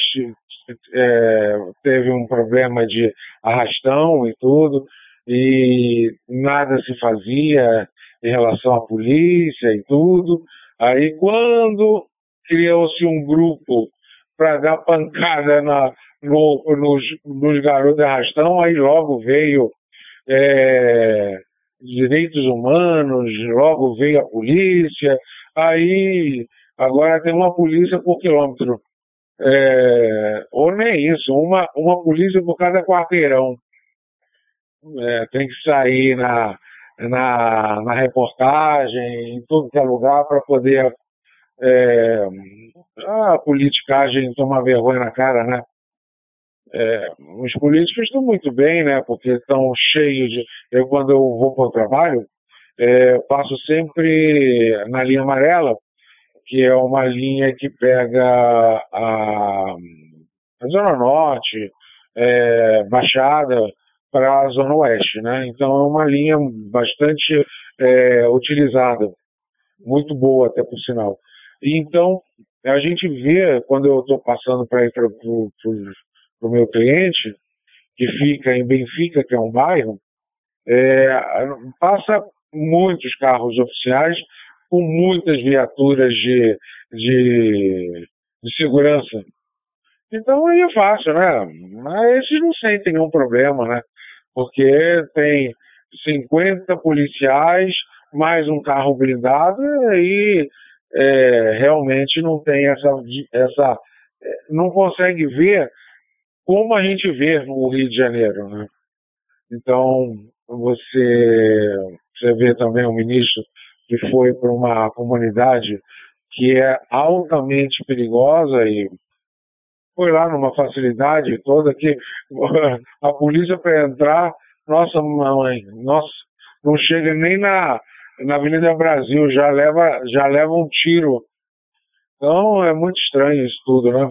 é, teve um problema de arrastão e tudo, e nada se fazia em relação à polícia e tudo. Aí quando criou-se um grupo para dar pancada na, no, nos, nos garotos de arrastão, aí logo veio é, direitos humanos, logo veio a polícia, aí agora tem uma polícia por quilômetro. É, ou nem isso, uma, uma polícia por cada quarteirão. É, tem que sair na, na, na reportagem, em todo que é lugar, para poder é, a politicagem tomar vergonha na cara, né? É, os políticos estão muito bem, né? Porque estão cheios de. Eu, quando eu vou para o trabalho, é, passo sempre na linha amarela, que é uma linha que pega a, a Zona Norte, é, Baixada, para a Zona Oeste, né? Então é uma linha bastante é, utilizada, muito boa até por sinal. E então a gente vê quando eu estou passando para ir para o meu cliente, que fica em Benfica, que é um bairro, é, passa muitos carros oficiais com muitas viaturas de, de, de segurança. Então aí é fácil, né? Mas esses não sentem nenhum problema, né? Porque tem 50 policiais, mais um carro blindado, e é, realmente não tem essa, essa. É, não consegue ver como a gente vê no Rio de Janeiro. Né? Então, você, você vê também o ministro que foi para uma comunidade que é altamente perigosa e foi lá numa facilidade toda que a polícia para entrar, nossa mãe, nossa, não chega nem na, na Avenida Brasil, já leva, já leva um tiro. Então é muito estranho isso tudo, né?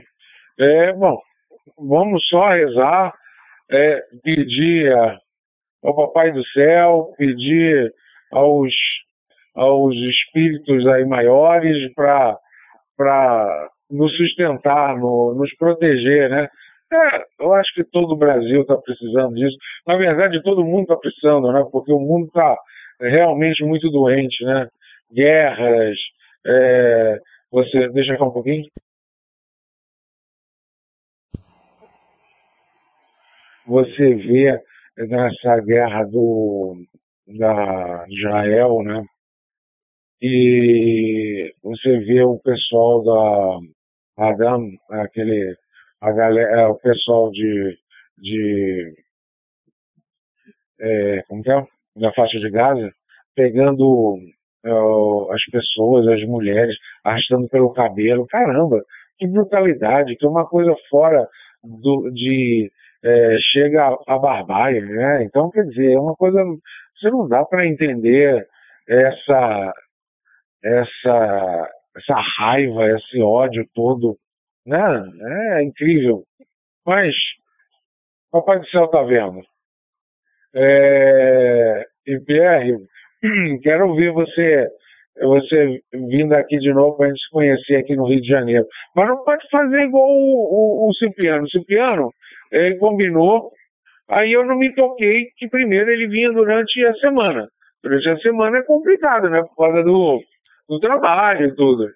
É, bom, vamos só rezar, é, pedir ao Papai do Céu, pedir aos aos espíritos aí maiores para nos sustentar, no, nos proteger, né? É, eu acho que todo o Brasil está precisando disso. Na verdade, todo mundo está precisando, né? Porque o mundo está realmente muito doente, né? Guerras, é, você deixa eu falar um pouquinho. Você vê nessa guerra do da Israel, né? E você vê o pessoal da Adam, aquele, a galera, é, o pessoal de, de é, como que é? da faixa de Gaza, pegando é, as pessoas, as mulheres, arrastando pelo cabelo. Caramba, que brutalidade, que é uma coisa fora do, de. É, chega a, a barbárie, né? Então, quer dizer, é uma coisa. Você não dá para entender essa, essa, essa raiva, esse ódio todo, né? É incrível. Mas Papai do Céu está vendo. É, e Pierre, quero ouvir você você vindo aqui de novo para a gente se conhecer aqui no Rio de Janeiro. Mas não pode fazer igual o, o, o Cipriano. O Cipriano, ele combinou, aí eu não me toquei que primeiro ele vinha durante a semana. Durante a semana é complicado, né? Por causa do, do trabalho e tudo.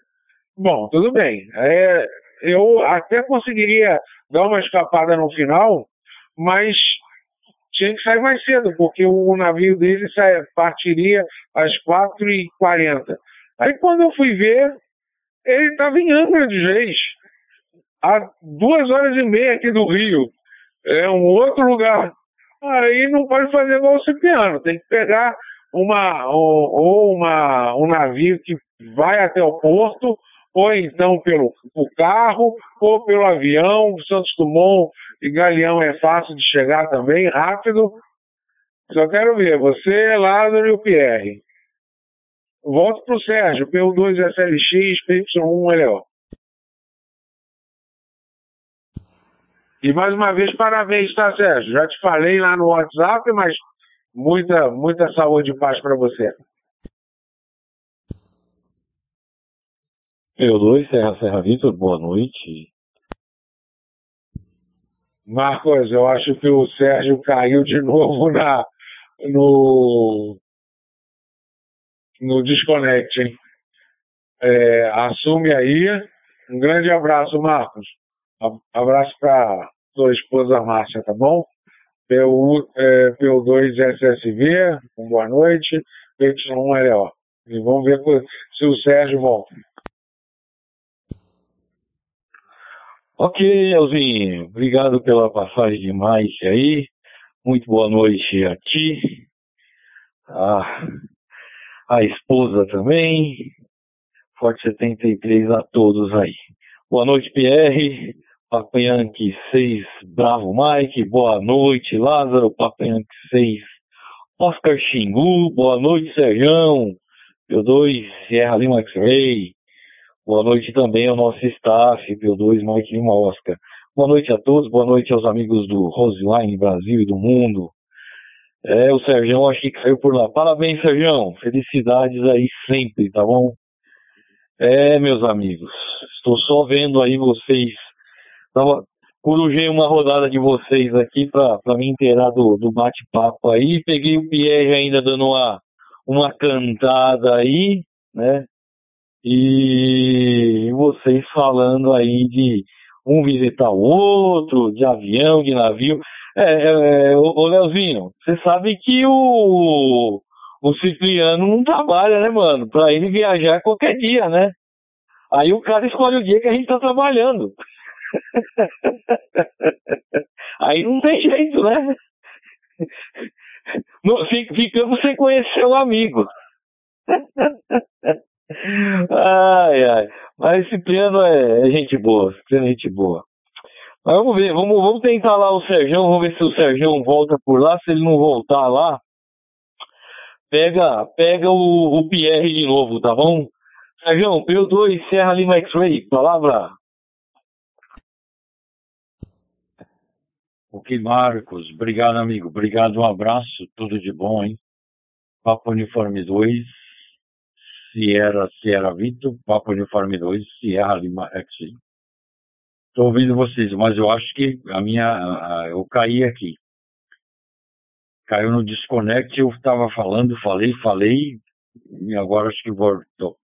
Bom, tudo bem. É, eu até conseguiria dar uma escapada no final, mas tinha que sair mais cedo, porque o navio dele partiria às 4h40. Aí quando eu fui ver, ele estava em Angra de Reis, a duas horas e meia aqui do Rio. é um outro lugar. Aí não pode fazer igual o Cipriano, tem que pegar uma, ou, ou uma, um navio que vai até o porto, ou então pelo, carro, ou pelo avião. Santos Dumont e Galeão é fácil de chegar também, rápido. Só quero ver, você, Lázaro e o Pierre. Volto para o Sérgio, PU2 SLX, PY1 LO. E mais uma vez, parabéns, tá, Sérgio? Já te falei lá no WhatsApp, mas muita, muita saúde e paz para você. PU2, Serra Serra Vitor, boa noite. Marcos, eu acho que o Sérgio caiu de novo na, no, no Disconnect, hein? É, assume aí. Um grande abraço, Marcos. Abraço para sua esposa Márcia, tá bom? PU, é, PU2 SSV, boa noite. PY1 LO. E vamos ver se o Sérgio volta. Ok, Elzinho. Obrigado pela passagem de Mike aí. Muito boa noite a ti. A, a esposa também. Forte 73 a todos aí. Boa noite, Pierre. Papa Yankee 6, Bravo Mike, boa noite, Lázaro, Papa Yankee 6, Oscar Xingu, boa noite, Serjão, P2, Sierra Lima X-Ray, boa noite também ao nosso staff, P2, Mike Lima Oscar. Boa noite a todos, boa noite aos amigos do Roseline Brasil e do mundo. É, o Serjão acho que caiu por lá. Parabéns, Serjão, felicidades aí sempre, tá bom? É, meus amigos, estou só vendo aí vocês Tava, corujei uma rodada de vocês aqui para me inteirar do, do bate-papo aí. Peguei o Pierre ainda dando uma, uma cantada aí, né? E vocês falando aí de um visitar o outro, de avião, de navio. É, é, é ô, Leozinho, você sabe que o, o Cipriano não trabalha, né, mano? Pra ele viajar qualquer dia, né? Aí o cara escolhe o dia que a gente tá trabalhando. Aí não tem jeito, né? ficamos sem conhecer o amigo. ai, ai. Mas esse piano é, é gente boa, Cipriano é gente boa. Mas vamos ver, vamos, vamos tentar lá o Serjão, vamos ver se o Serjão volta por lá. Se ele não voltar lá, pega, pega o, o Pierre de novo, tá bom? Serjão, P2 Serra Lima X-Ray, palavra. Ok, Marcos. Obrigado, amigo. Obrigado, um abraço. Tudo de bom, hein? Papo Uniforme 2, Sierra, Sierra Vitor, Papo Uniforme 2, Sierra Lima X. Estou ouvindo vocês, mas eu acho que a minha. A, eu caí aqui. Caiu no disconnect, eu estava falando, falei, falei, e agora acho que voltou.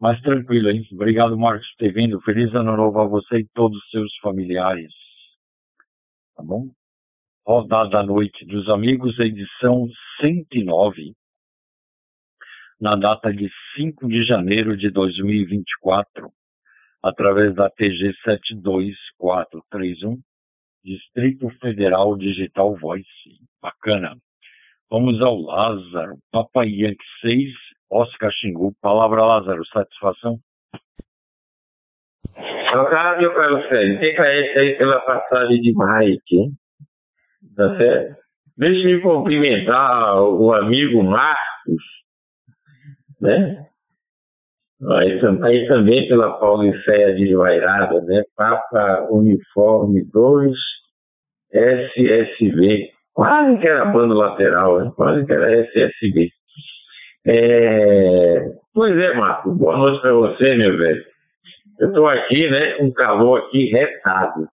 Mas tranquilo, hein? Obrigado, Marcos, por ter vindo. Feliz ano novo a você e todos os seus familiares tá bom? Rodada da Noite dos Amigos, edição 109, na data de 5 de janeiro de 2024, através da TG 72431, Distrito Federal Digital Voice. Bacana. Vamos ao Lázaro, Papai Yankee 6, Oscar Xingu. Palavra Lázaro, satisfação? Para você. Fica aí pela passagem de Mike. Tá certo? Deixa me cumprimentar o amigo Marcos, né? Aí, também pela Paulicéia de Vairada, né? Papa Uniforme 2 SSB. Quase que era plano lateral, né? quase que era SSB. É... Pois é, Marcos, boa noite para você, meu velho. Eu estou aqui, né? Um calor aqui retado.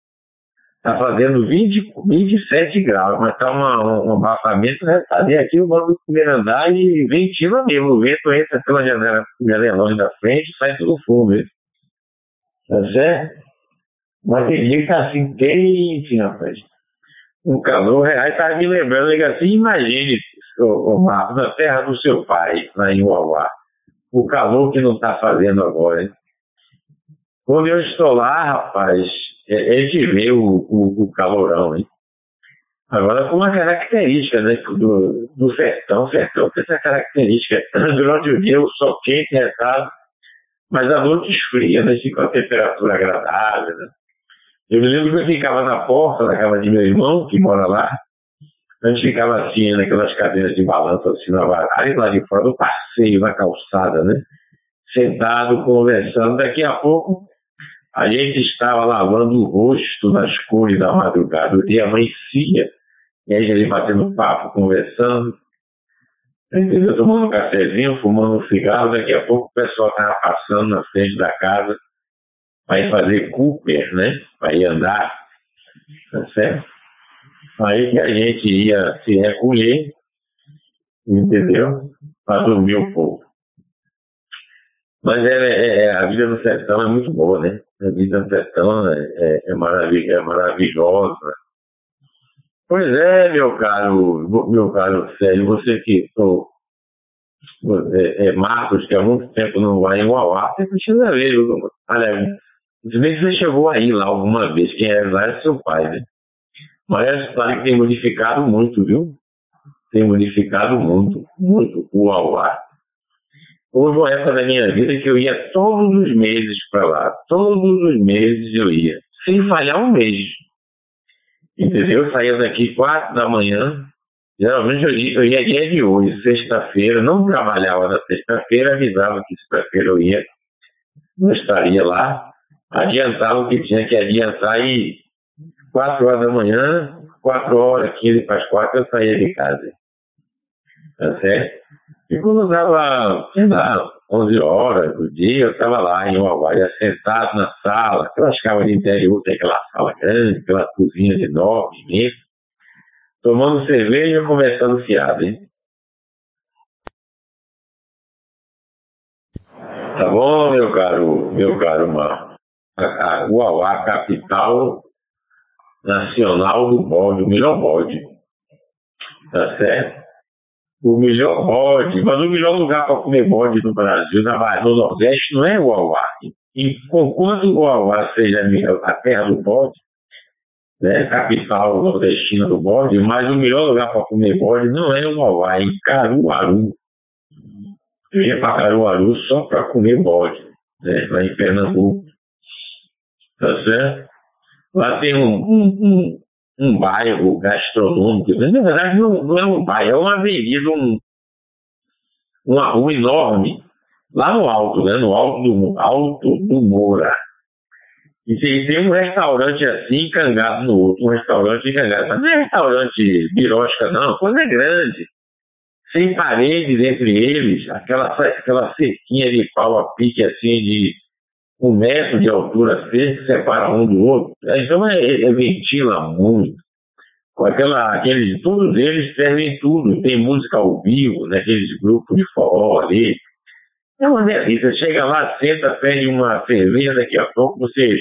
Está fazendo 20, 27 graus, mas está um abafamento retado. E aqui eu moro no primeiro andar e ventila mesmo. O vento entra pela janela, janelão da frente sai pelo fundo. Tá certo? Mas tem dia que tá assim, quente, rapaz. Um calor real. Estava me lembrando, assim, imagine, o, Marcos, na terra do seu pai, lá em Uauá. O calor que não está fazendo agora, hein? Quando eu estou lá, rapaz, é, é de ver o, o, o calorão, hein? Agora, com uma característica né, do, do sertão, o sertão tem essa característica. Durante o dia, o sol quente, retado, mas a noite esfria, né, fica uma temperatura agradável. Né? Eu me lembro que eu ficava na porta da casa de meu irmão, que mora lá, a gente ficava assim, naquelas cadeiras de balanço, assim, na varanda, e lá de fora do passeio, na calçada, né? Sentado, conversando. Daqui a pouco, a gente estava lavando o rosto nas cores da madrugada. O dia amanhecia. E a gente batendo papo, conversando. Entendeu? Tomando um cafezinho, fumando um cigarro. Daqui a pouco o pessoal estava passando na frente da casa para ir fazer Cooper, né? Para ir andar. Tá certo? Aí que a gente ia se recolher, entendeu? Para dormir um pouco. Mas é, é, é, a vida no sertão é muito boa, né? A vida sertão é, é, é, maravil é maravilhosa. Pois é, meu caro, meu caro Sérgio, você que sou, é, é, Marcos, que há muito tempo não vai em Uauá, você precisa ver. Olha, se bem que você chegou aí lá alguma vez, quem é lá é seu pai, né? Mas a história tem modificado muito, viu? Tem modificado muito, muito o Uauá. Houve uma época da minha vida que eu ia todos os meses para lá. Todos os meses eu ia. Sem falhar um mês. Entendeu? Eu saía daqui quatro da manhã. Geralmente eu ia, eu ia dia de hoje, sexta-feira. Não trabalhava na sexta-feira, avisava que sexta-feira eu ia. Não estaria lá. Adiantava o que tinha que adiantar e quatro horas da manhã, quatro horas, quinze para as quatro, eu saía de casa. Tá certo? E quando dava, sei lá, 11 horas do dia, eu estava lá em Uauaia, sentado na sala, aquelas casas de interior, tem aquela sala grande, aquela cozinha enorme, imensa, tomando cerveja e conversando fiado, hein? Tá bom, meu caro, meu caro Mar? A, a Uauá, capital nacional do bode, o melhor bode. Tá certo? O melhor bode, mas o melhor lugar para comer bode no Brasil, no Nordeste, não é o Uauá. E conquanto o Uauá seja a terra do bode, né, capital nordestina do bode, mas o melhor lugar para comer bode não é o Uauá, é em Caruaru. Eu ia para Caruaru só para comer bode, né, lá em Pernambuco. Tá certo? Lá tem um, um, um, bairro gastronômico. Na verdade, não, não, é um bairro, é uma avenida, um, uma rua enorme, lá no alto, né? No alto do, alto do Moura. E tem, tem um restaurante assim, encangado no outro, um restaurante encangado. Mas não é restaurante birosca, não, coisa é grande. Sem paredes entre eles, aquela, aquela cerquinha de pau a pique assim de um metro de altura que separa um do outro. Então é, é, ventila muito. Com aquela, aqueles, todos eles servem tudo. Tem música ao vivo, né, grupos de forró ali. É uma delícia. Chega lá, senta, pede uma cerveja, daqui a pouco você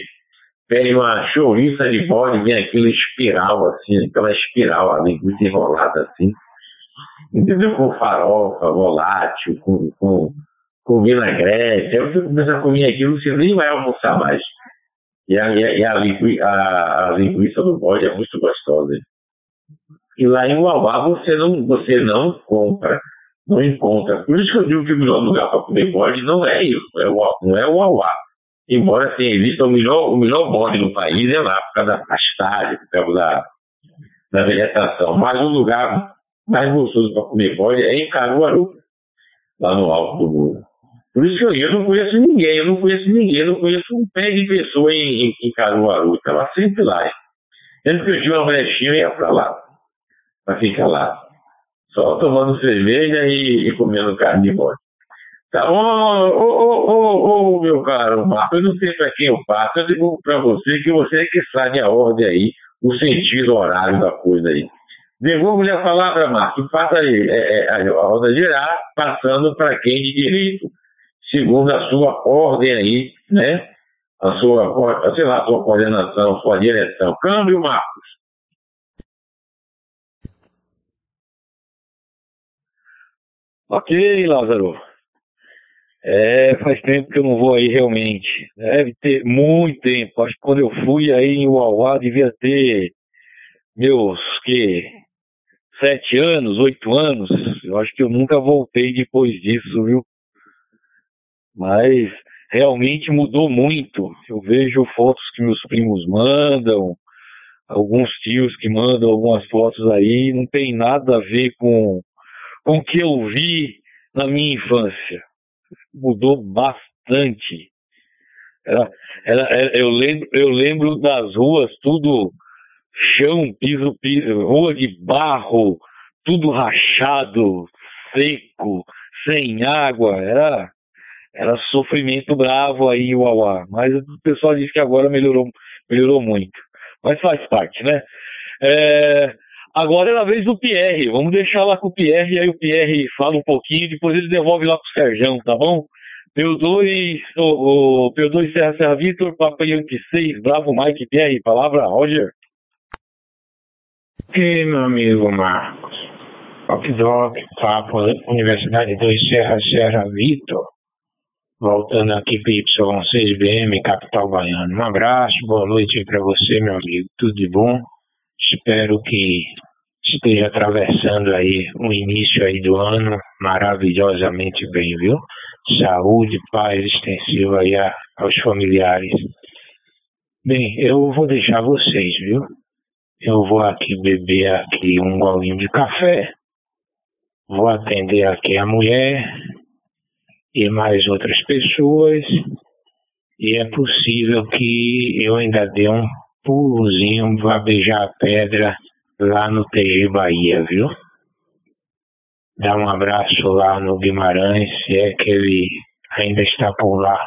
pede uma chouriça de bode, vem aquela espiral assim, aquela espiral, a linguiça enrolada assim. Entendeu? Com farofa, volátil, com, com com vinagrete. Aí você começa a comer aquilo, você nem vai almoçar mais. E a, e a, a, a linguiça do bode é muito gostosa. E lá em Uauá você não, você não compra, não encontra. Por isso que eu digo que o melhor lugar para comer bode não é isso, é não é Uauá. Embora tenha visto o melhor, o melhor bode do país é lá, por causa da pastagem, por causa da, da vegetação. Mas o lugar mais gostoso para comer bode é em Caruaru, lá no alto do muro. Por isso que eu, eu não conheço ninguém, eu não conheço ninguém, eu não conheço um pé de pessoa em, em, em Caruaru. Estava sempre lá. Sempre que eu tinha uma brechinha, eu ia para lá. Para ficar lá. Só tomando cerveja e, e comendo carne de bode. Tá, ô, ô, ô, ô, meu caro Marco, eu não sei para quem eu passo, eu digo para você que você é que sabe a ordem aí, o sentido horário da coisa aí. Devolvo-lhe a palavra, Marco, passa aí, é, é, a roda girar, passando para quem de direito segundo a sua ordem aí, né? A sua, sei lá, a sua coordenação, a sua direção. Câmbio, Marcos. Ok, Lázaro. É, faz tempo que eu não vou aí realmente. Deve ter muito tempo. Acho que quando eu fui aí em Uauá devia ter meus que sete anos, oito anos. Eu acho que eu nunca voltei depois disso, viu? Mas realmente mudou muito. Eu vejo fotos que meus primos mandam, alguns tios que mandam algumas fotos aí, não tem nada a ver com, com o que eu vi na minha infância. Mudou bastante. Era, era, era, eu, lembro, eu lembro das ruas, tudo chão, piso, piso, rua de barro, tudo rachado, seco, sem água. Era, era sofrimento bravo aí, Uauá. Mas o pessoal diz que agora melhorou, melhorou muito. Mas faz parte, né? É, agora é a vez do Pierre. Vamos deixar lá com o Pierre, aí o Pierre fala um pouquinho, depois ele devolve lá pro Serjão, tá bom? P2, o, o P2 Serra Serra Vitor, Papa Yankee 6, Bravo Mike Pierre, palavra Roger. E meu amigo Marcos, Doc, Papo Universidade 2 Serra Serra Vitor. Voltando aqui para Y6BM, capital baiano. Um abraço, boa noite para você, meu amigo. Tudo de bom. Espero que esteja atravessando aí o início aí do ano maravilhosamente bem, viu? Saúde, paz extensiva aí a, aos familiares. Bem, eu vou deixar vocês, viu? Eu vou aqui beber aqui um golinho de café. Vou atender aqui a mulher e mais outras pessoas, e é possível que eu ainda dê um pulozinho para beijar a pedra lá no TG Bahia, viu? Dá um abraço lá no Guimarães, se é que ele ainda está por lá.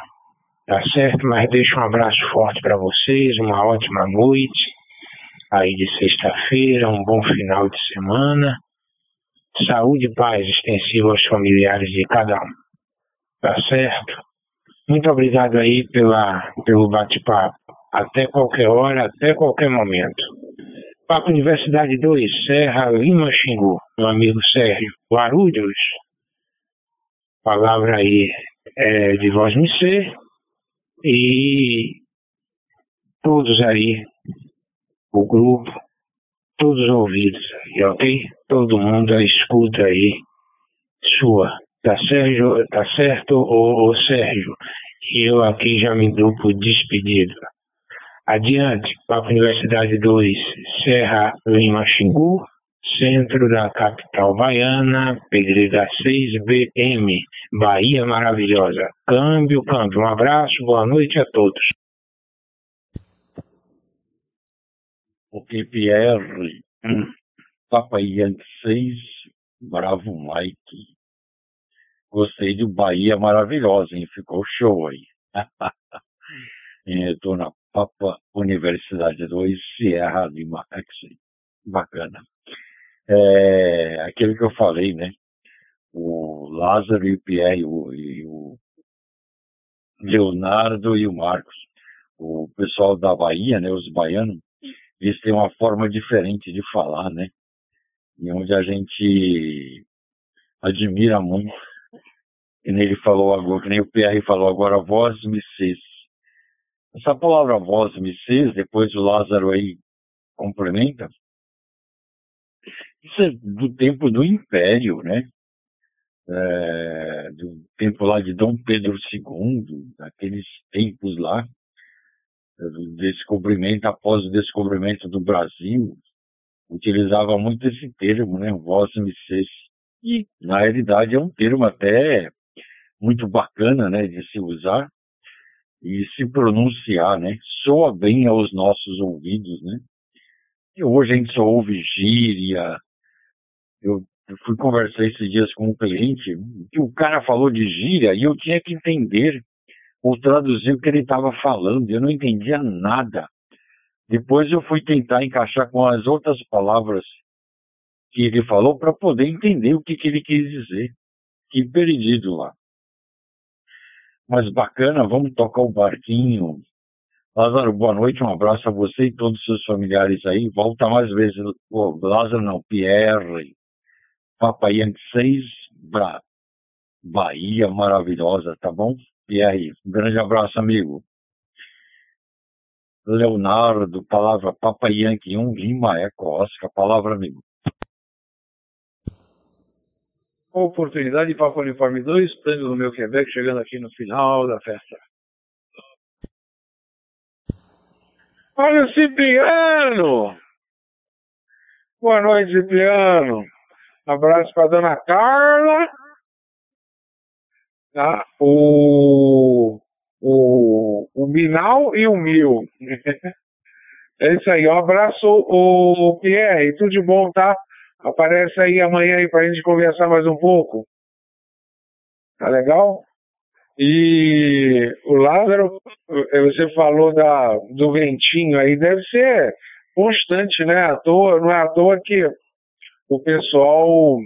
Tá certo? Mas deixo um abraço forte para vocês, uma ótima noite aí de sexta-feira, um bom final de semana. Saúde e paz extensiva aos familiares de cada um. Tá certo? Muito obrigado aí pela, pelo bate-papo. Até qualquer hora, até qualquer momento. Papo Universidade 2, Serra Lima Xingu, meu amigo Sérgio Guarulhos. Palavra aí é de voz me ser. E todos aí, o grupo, todos ouvidos ok? Todo mundo escuta aí sua. Tá, Sérgio, tá certo, ô, ô Sérgio? Eu aqui já me dou por despedido. Adiante, Papo Universidade 2, Serra Lima Xingu, centro da capital baiana, Pedreira 6BM, Bahia Maravilhosa. Câmbio, câmbio. Um abraço, boa noite a todos. O PPR, Papa Yankee 6, Bravo Mike, Gostei do Bahia maravilhosa, hein? Ficou show aí. Estou na Papa Universidade 2, Sierra Lima Exit. Bacana. É, aquilo que eu falei, né? O Lázaro e o Pierre, o, e o Leonardo e o Marcos. O pessoal da Bahia, né? Os baianos, eles têm uma forma diferente de falar, né? E onde a gente admira muito que nem ele falou agora, que nem o PR falou agora, voz me cês. Essa palavra voz me cês, depois o Lázaro aí complementa, isso é do tempo do Império, né? É, do tempo lá de Dom Pedro II, daqueles tempos lá, do descobrimento, após o descobrimento do Brasil, utilizava muito esse termo, né? Voz me cês. E, na realidade, é um termo até muito bacana, né, de se usar e se pronunciar, né? Soa bem aos nossos ouvidos, né? E hoje a gente só ouve gíria. Eu fui conversar esses dias com um cliente que o cara falou de gíria e eu tinha que entender ou traduzir o que ele estava falando. Eu não entendia nada. Depois eu fui tentar encaixar com as outras palavras que ele falou para poder entender o que, que ele quis dizer. Que perdido lá. Mas bacana, vamos tocar o barquinho. Lázaro, boa noite, um abraço a você e todos os seus familiares aí. Volta mais vezes. Oh, Lázaro não, Pierre. Papai Yankee 6, Bra Bahia maravilhosa, tá bom? Pierre, um grande abraço, amigo. Leonardo, palavra Papa Yankee 1, Lima Eco Oscar, palavra amigo. Oportunidade Papa Uniforme 2, Tango no meu Quebec, chegando aqui no final da festa. Olha o Cipriano! Boa noite, Cipriano. Abraço para dona Carla. Tá? O, o, o Minal e o Mil. é isso aí. Um abraço, o Pierre. Tudo de bom, tá? Aparece aí amanhã aí pra gente conversar mais um pouco. Tá legal? E o Lázaro, você falou da, do ventinho aí, deve ser constante, né? À toa, não é à toa que o pessoal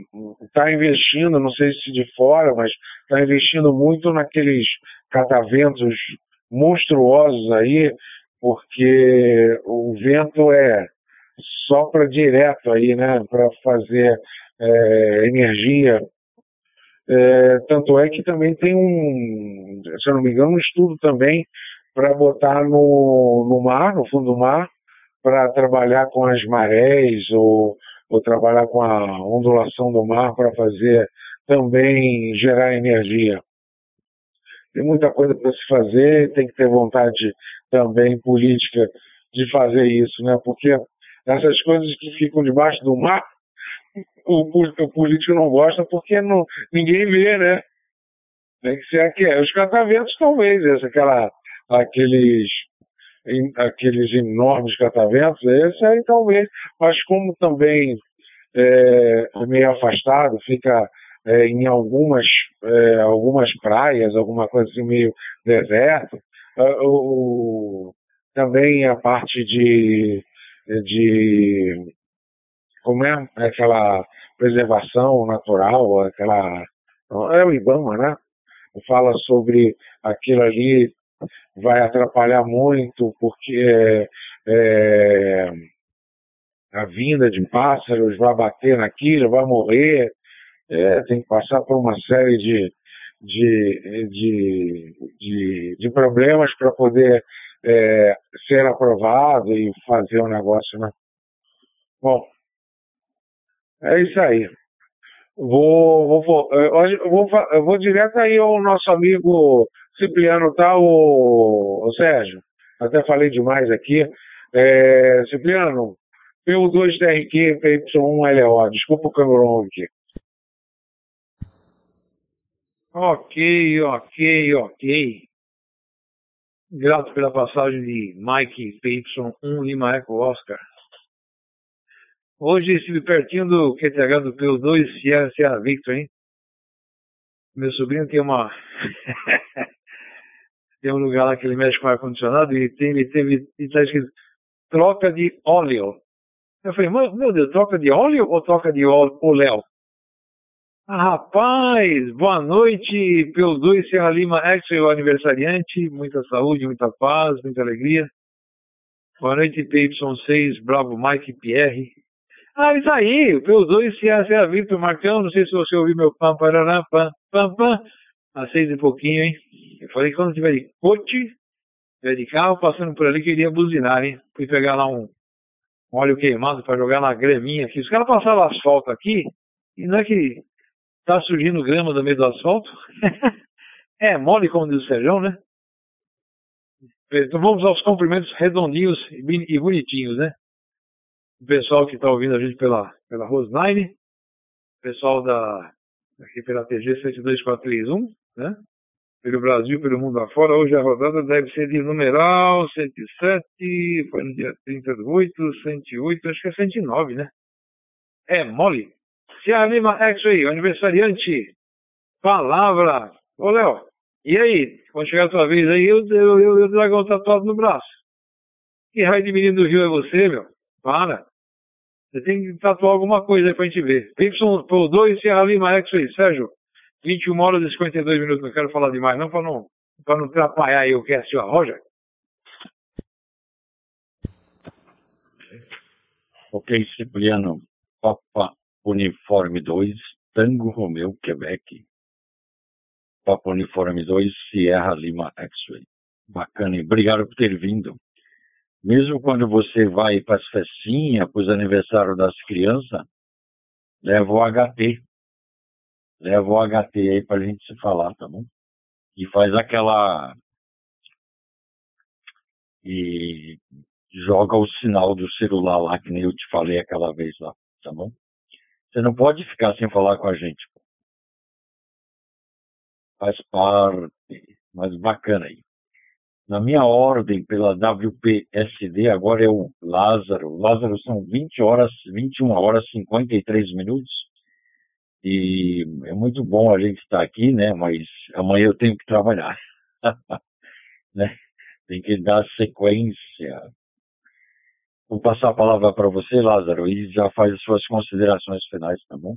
está investindo, não sei se de fora, mas está investindo muito naqueles cataventos monstruosos aí, porque o vento é sopra direto aí, né, para fazer é, energia. É, tanto é que também tem um, se eu não me engano, um estudo também para botar no, no mar, no fundo do mar, para trabalhar com as marés ou, ou trabalhar com a ondulação do mar para fazer também gerar energia. Tem muita coisa para se fazer, tem que ter vontade também política de fazer isso, né? Porque essas coisas que ficam debaixo do mar, o, o político não gosta porque não, ninguém vê, né? Tem que ser aqui. Os cataventos talvez, essa, aquela, aqueles aqueles enormes cataventos, esse aí talvez, mas como também é, meio afastado, fica é, em algumas, é, algumas praias, alguma coisa assim meio deserto, é, o, também a parte de, de como é aquela preservação natural, aquela é o IBAMA, né? Fala sobre aquilo ali vai atrapalhar muito, porque é, a vinda de pássaros vai bater naquilo, vai morrer, é, tem que passar por uma série de, de, de, de, de problemas para poder é, ser aprovado e fazer o negócio, né? Bom, é isso aí. Vou, vou, vou, eu vou, eu vou direto aí ao nosso amigo Cipriano tá, o, o Sérgio? Até falei demais aqui. É, Cipriano, PU2TRQ, PY1LO. Desculpa o camerão aqui. Ok, ok, ok. Grato pela passagem de Mike PY1 Lima Eco Oscar. Hoje estive pertinho do QTH do PU2 Sierra Victor, hein? Meu sobrinho tem uma tem um lugar lá que ele mexe com ar-condicionado e tem, ele teve, está escrito troca de óleo. Eu falei, meu Deus, troca de óleo ou troca de óleo? Rapaz, boa noite, pelo 2 Serra Lima Extra, aniversariante, muita saúde, muita paz, muita alegria. Boa noite, PY6, Bravo Mike Pierre. Ah, isso aí, o PU2 Serra Serra Victor Marcão, não sei se você ouviu meu pam, parará, pam, pam, pam, às seis e pouquinho, hein? Eu falei que quando tiver de coche, tiver de carro, passando por ali, queria buzinar, hein? Fui pegar lá um, um óleo queimado para jogar na greminha aqui. Os caras passaram asfalto aqui, e não é que tá surgindo grama do meio do asfalto? é mole, como diz o Sérgio, né? Então vamos aos cumprimentos redondinhos e bonitinhos, né? O pessoal que está ouvindo a gente pela, pela Roseline, o pessoal da, aqui pela TG 72431, né? pelo Brasil, pelo mundo afora. Hoje a rodada deve ser de numeral 107, foi no dia 38, 108, acho que é 109, né? É mole. Anima X-Ray, aniversariante, palavra. Ô, Léo, e aí? Quando chegar a sua vez aí, eu, eu, eu, eu dragão tatuado no braço. Que raio de menino do Rio é você, meu? Para. Você tem que tatuar alguma coisa aí pra gente ver. Y por 2, Serra Lima X-Ray, Sérgio. 21 horas e 52 minutos, não quero falar demais não, para não, para não atrapalhar aí o que é a Roger. Ok, Cipriano, Papa Uniforme 2, Tango Romeu, Quebec. Papa Uniforme 2, Sierra Lima X-Ray. Bacana, obrigado por ter vindo. Mesmo quando você vai para as festinhas, para os aniversários das crianças, leva o HT. Leva o HT aí para a gente se falar, tá bom? E faz aquela. E joga o sinal do celular lá, que nem eu te falei aquela vez lá, tá bom? Você não pode ficar sem falar com a gente. Faz parte, mas bacana aí. Na minha ordem pela WPSD, agora é o Lázaro. Lázaro são 20 horas, 21 horas 53 minutos. E é muito bom a gente estar aqui, né? Mas amanhã eu tenho que trabalhar. né? Tem que dar sequência. Vou passar a palavra para você, Lázaro, e já faz as suas considerações finais, tá bom?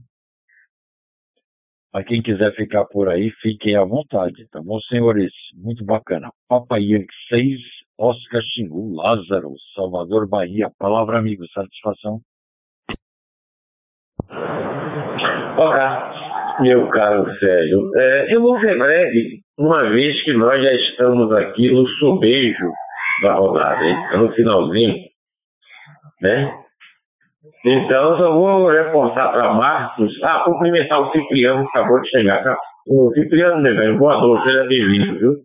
Para quem quiser ficar por aí, fiquem à vontade, tá bom, senhores? Muito bacana. Papai Yankee 6, Oscar Xingu, Lázaro, Salvador, Bahia. Palavra, amigo, satisfação. Olá, meu caro Sérgio. É, eu vou ser breve, uma vez que nós já estamos aqui no sobejo da rodada, hein? no finalzinho, né? Então, eu vou reportar para Marcos. Ah, cumprimentar o Cipriano, que acabou de chegar. Tá? O Cipriano, meu velho, boa noite, seja bem-vindo, viu?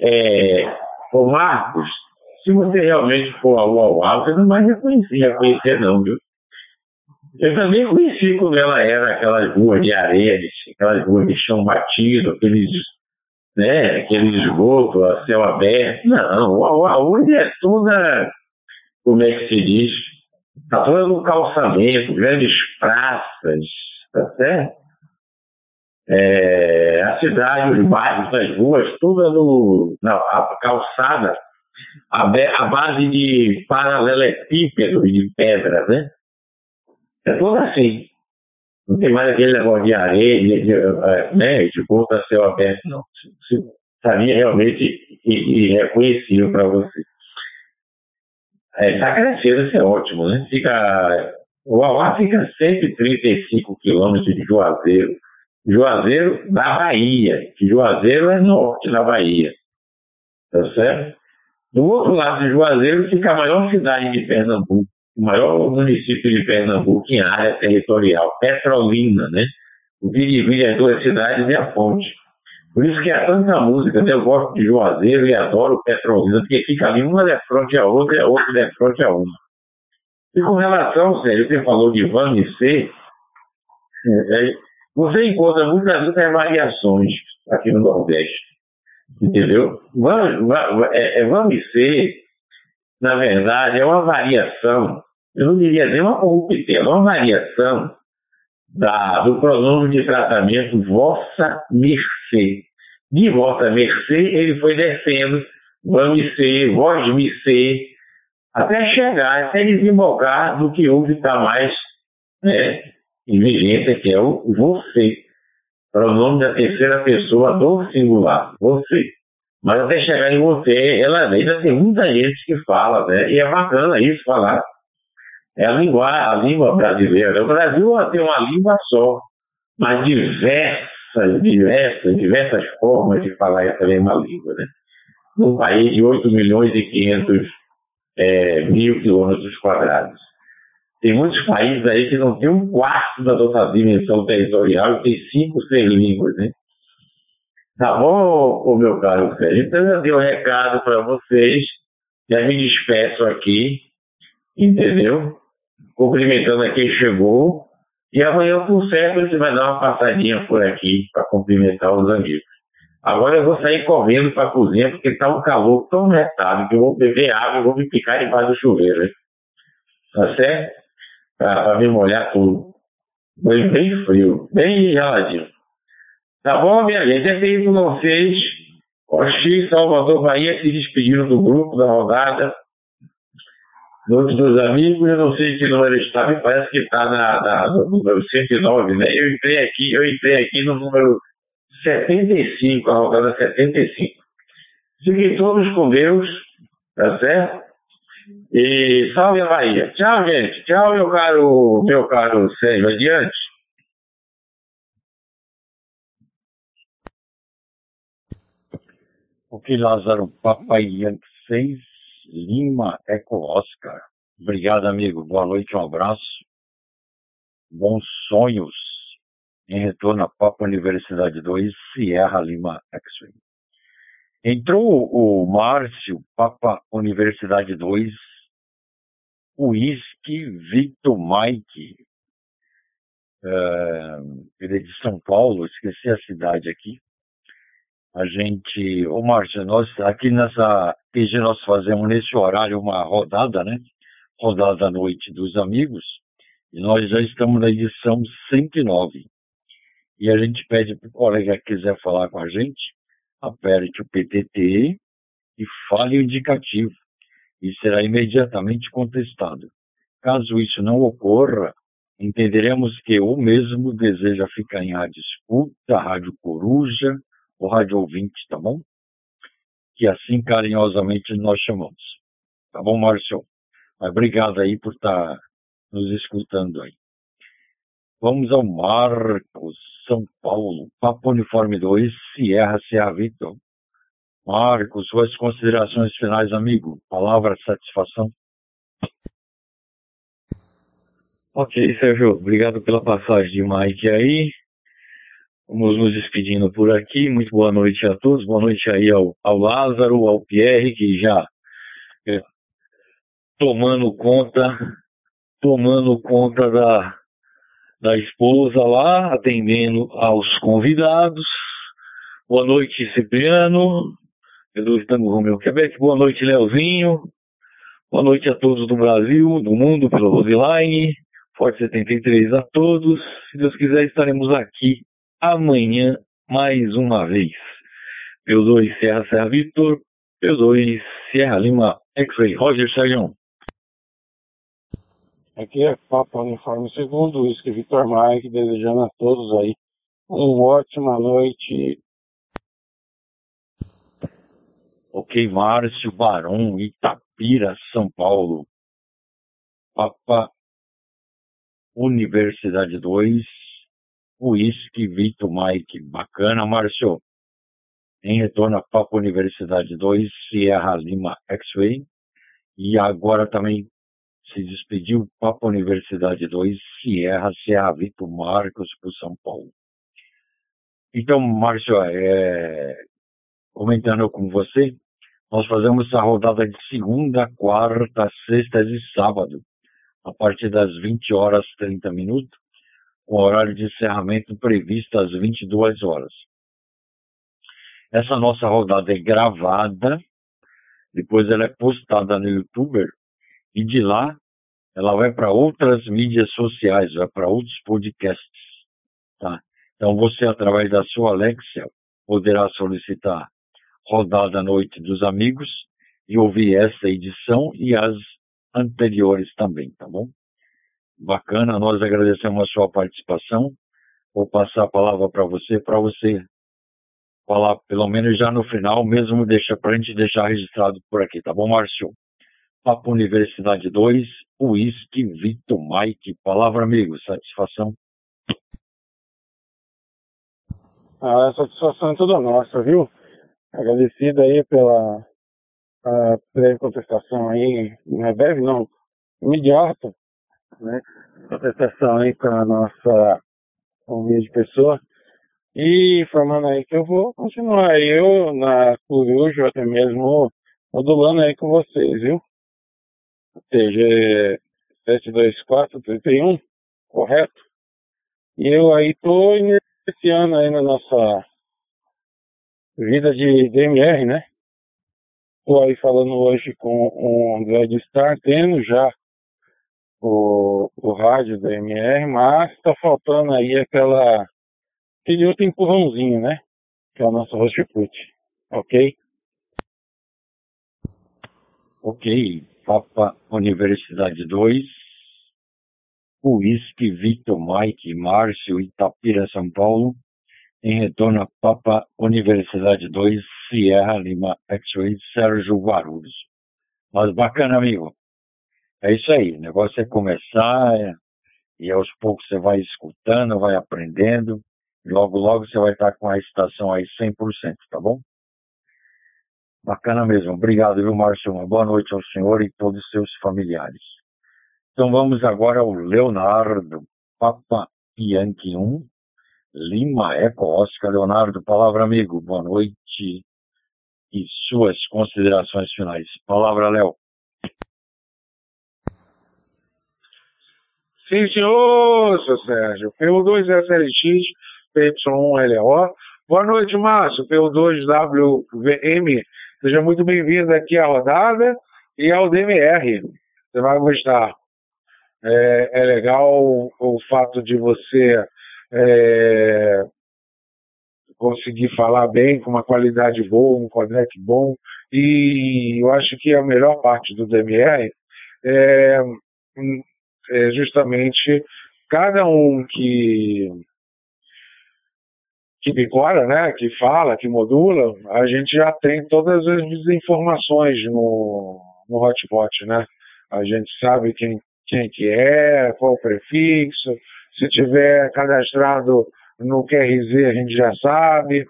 É, ô Marcos, se você realmente for ao Uauá, você não vai reconhecer, reconhecer não, viu? Eu também conheci como ela era, aquelas ruas de areia, aquelas ruas de chão batido, aqueles, né, aquele esgoto a céu aberto. Não, o Uauá é toda, como é que se diz, Está todo no calçamento, grandes praças, tá certo? É, a cidade, os bairros, as ruas, tudo no, na a calçada, a, a base de paralelepípedos de pedra, né? É tudo assim. Não tem mais aquele negócio de areia, de, de, é, né, de ponta céu aberto, não. Sabia realmente e, e reconhecível para você. É, tá isso é ótimo, né? Fica, o Auá fica 135 quilômetros de Juazeiro. Juazeiro da Bahia, que Juazeiro é norte da Bahia. Tá certo? Do outro lado de Juazeiro fica a maior cidade de Pernambuco, o maior município de Pernambuco em área territorial, Petrolina, né? O dividir as duas cidades é a ponte. Por isso que há tanta música, né? eu gosto de Juazeiro e adoro Petrolina, porque fica ali uma de frente à outra e a outra de frente a uma. E com relação, Sérgio, você falou de Van C, é, você encontra muitas, muitas variações aqui no Nordeste. Entendeu? Van, Van, é, é Van C, na verdade, é uma variação, eu não diria nem uma corruptela, é uma variação da, do pronome de tratamento vossa mercê. De vossa mercê, ele foi descendo, vamos ser, vós me ser, até chegar, até desembocar do que houve está mais né, em vigência, que é o você. Pronome da terceira pessoa do singular, você. Mas até chegar em você, ela ainda tem muita gente que fala, né? E é bacana isso falar é a língua, a língua brasileira. O Brasil tem uma língua só, mas diversas, diversas, diversas formas de falar essa mesma língua. Né? Num país de 8 milhões e 500 é, mil quilômetros quadrados. Tem muitos países aí que não tem um quarto da nossa dimensão territorial e tem cinco, seis línguas, né? Tá bom, ô, meu caro Sérgio? Então eu dei um recado para vocês, já me despeço aqui, entendeu? Cumprimentando a quem chegou. E amanhã, por certo, você vai dar uma passadinha por aqui para cumprimentar os amigos. Agora eu vou sair correndo para a cozinha porque está um calor tão retado que eu vou beber água e vou me picar debaixo do chuveiro. Hein? Tá certo? Para me molhar tudo. Foi bem frio, bem geladinho. Tá bom, minha gente? É isso vocês. Oxi, Salvador Bahia se despedindo do grupo da rodada nome dos amigos, eu não sei que número está, me parece que está na, na, no número 109, né? Eu entrei aqui, eu entrei aqui no número 75, a rodada 75. Fiquem todos com Deus, tá certo? E salve a Bahia. Tchau, gente. Tchau, meu caro, meu caro Sérgio. Adiante. Ok, Lázaro, Papai Yankee 6, Lima, Eco Oscar. Obrigado, amigo. Boa noite, um abraço. Bons sonhos. Em retorno a Papa Universidade 2, Sierra Lima X-Ray. Entrou o Márcio, Papa Universidade 2, Whisky Victor Mike, uh, ele é de São Paulo, esqueci a cidade aqui. A gente, ô Márcio, nós aqui nessa PG nós fazemos nesse horário uma rodada, né? Rodada à noite dos amigos, e nós já estamos na edição 109. E a gente pede para o colega que quiser falar com a gente, aperte o PTT e fale o indicativo, e será imediatamente contestado. Caso isso não ocorra, entenderemos que o mesmo deseja ficar em rádio escuta, rádio coruja ou rádio ouvinte, tá bom? Que assim carinhosamente nós chamamos. Tá bom, Márcio? Obrigado aí por estar tá nos escutando aí. Vamos ao Marcos, São Paulo, Papo Uniforme 2, Sierra Sierra Vitor. Marcos, suas considerações finais, amigo. Palavra satisfação. Ok, Sérgio, obrigado pela passagem de Mike aí. Vamos nos despedindo por aqui. Muito boa noite a todos. Boa noite aí ao, ao Lázaro, ao Pierre, que já é, tomando conta, tomando conta da, da esposa lá, atendendo aos convidados. Boa noite, Cipriano. Jesus Tango Romeu Quebec. Boa noite, Leozinho. Boa noite a todos do Brasil, do mundo, pelo Roseline. Forte 73 a todos. Se Deus quiser, estaremos aqui amanhã mais uma vez. P2 Serra Serra Vitor, P2 Serra Lima X-Ray. Roger Sérgio. Aqui é Papa Uniforme Segundo, Whisky Vitor Mike, desejando a todos aí uma ótima noite. Ok, Márcio Barão, Itapira, São Paulo. Papa Universidade 2, Whisky Vitor Mike. Bacana, Márcio. Em retorno a Papa Universidade 2, Sierra Lima X-Way. E agora também se despediu Papa Universidade 2, Sierra, Sierra Vitor Marcos para São Paulo. Então, Márcio, é, comentando com você, nós fazemos a rodada de segunda, quarta, sexta e sábado, a partir das 20 horas 30 minutos, com horário de encerramento previsto às 22 horas. Essa nossa rodada é gravada, depois ela é postada no YouTube e de lá ela vai para outras mídias sociais, vai para outros podcasts. Tá? Então você, através da sua Alexia, poderá solicitar Rodada Noite dos Amigos e ouvir essa edição e as anteriores também, tá bom? Bacana, nós agradecemos a sua participação. Vou passar a palavra para você, para você falar pelo menos já no final, mesmo deixa para a gente deixar registrado por aqui, tá bom, Márcio? Papo Universidade 2, Whisky Vitor Mike. Palavra, amigo, satisfação. A satisfação é toda nossa, viu? Agradecido aí pela breve contestação aí, não é breve não, imediata, né? Contestação aí com a nossa humilde pessoa. E informando aí que eu vou continuar eu na Coruja, até mesmo modulando aí com vocês, viu? TG 72431, correto? E eu aí tô iniciando aí na nossa vida de DMR, né? Tô aí falando hoje com o André de Star, tendo já o, o rádio DMR, mas tá faltando aí aquela aquele outro empurrãozinho, né? Que é o nosso Rochefort, ok? Ok, Papa Universidade 2, Whisky Victor Mike Márcio Itapira São Paulo, em retorno a Papa Universidade 2, Sierra Lima X-Ray Sérgio Guarulhos. Mas bacana, amigo. É isso aí, o negócio é começar é, e aos poucos você vai escutando, vai aprendendo, e logo logo você vai estar com a estação aí 100%, tá bom? Bacana mesmo. Obrigado, viu, Márcio? Uma boa noite ao senhor e todos os seus familiares. Então vamos agora ao Leonardo Papa Yankee 1, Lima Eco Oscar. Leonardo, palavra amigo, boa noite e suas considerações finais. Palavra, Léo. Sim, senhor, seu Sérgio. P2SLX, PY1LO. Boa noite, Márcio. P2WVM. Seja muito bem-vindo aqui à rodada e ao DMR. Você vai gostar. É, é legal o fato de você é, conseguir falar bem, com uma qualidade boa, um codec bom. E eu acho que a melhor parte do DMR é, é justamente cada um que que picora, né, que fala, que modula, a gente já tem todas as informações no, no hotspot, né? A gente sabe quem, quem que é, qual o prefixo, se tiver cadastrado no QRZ a gente já sabe.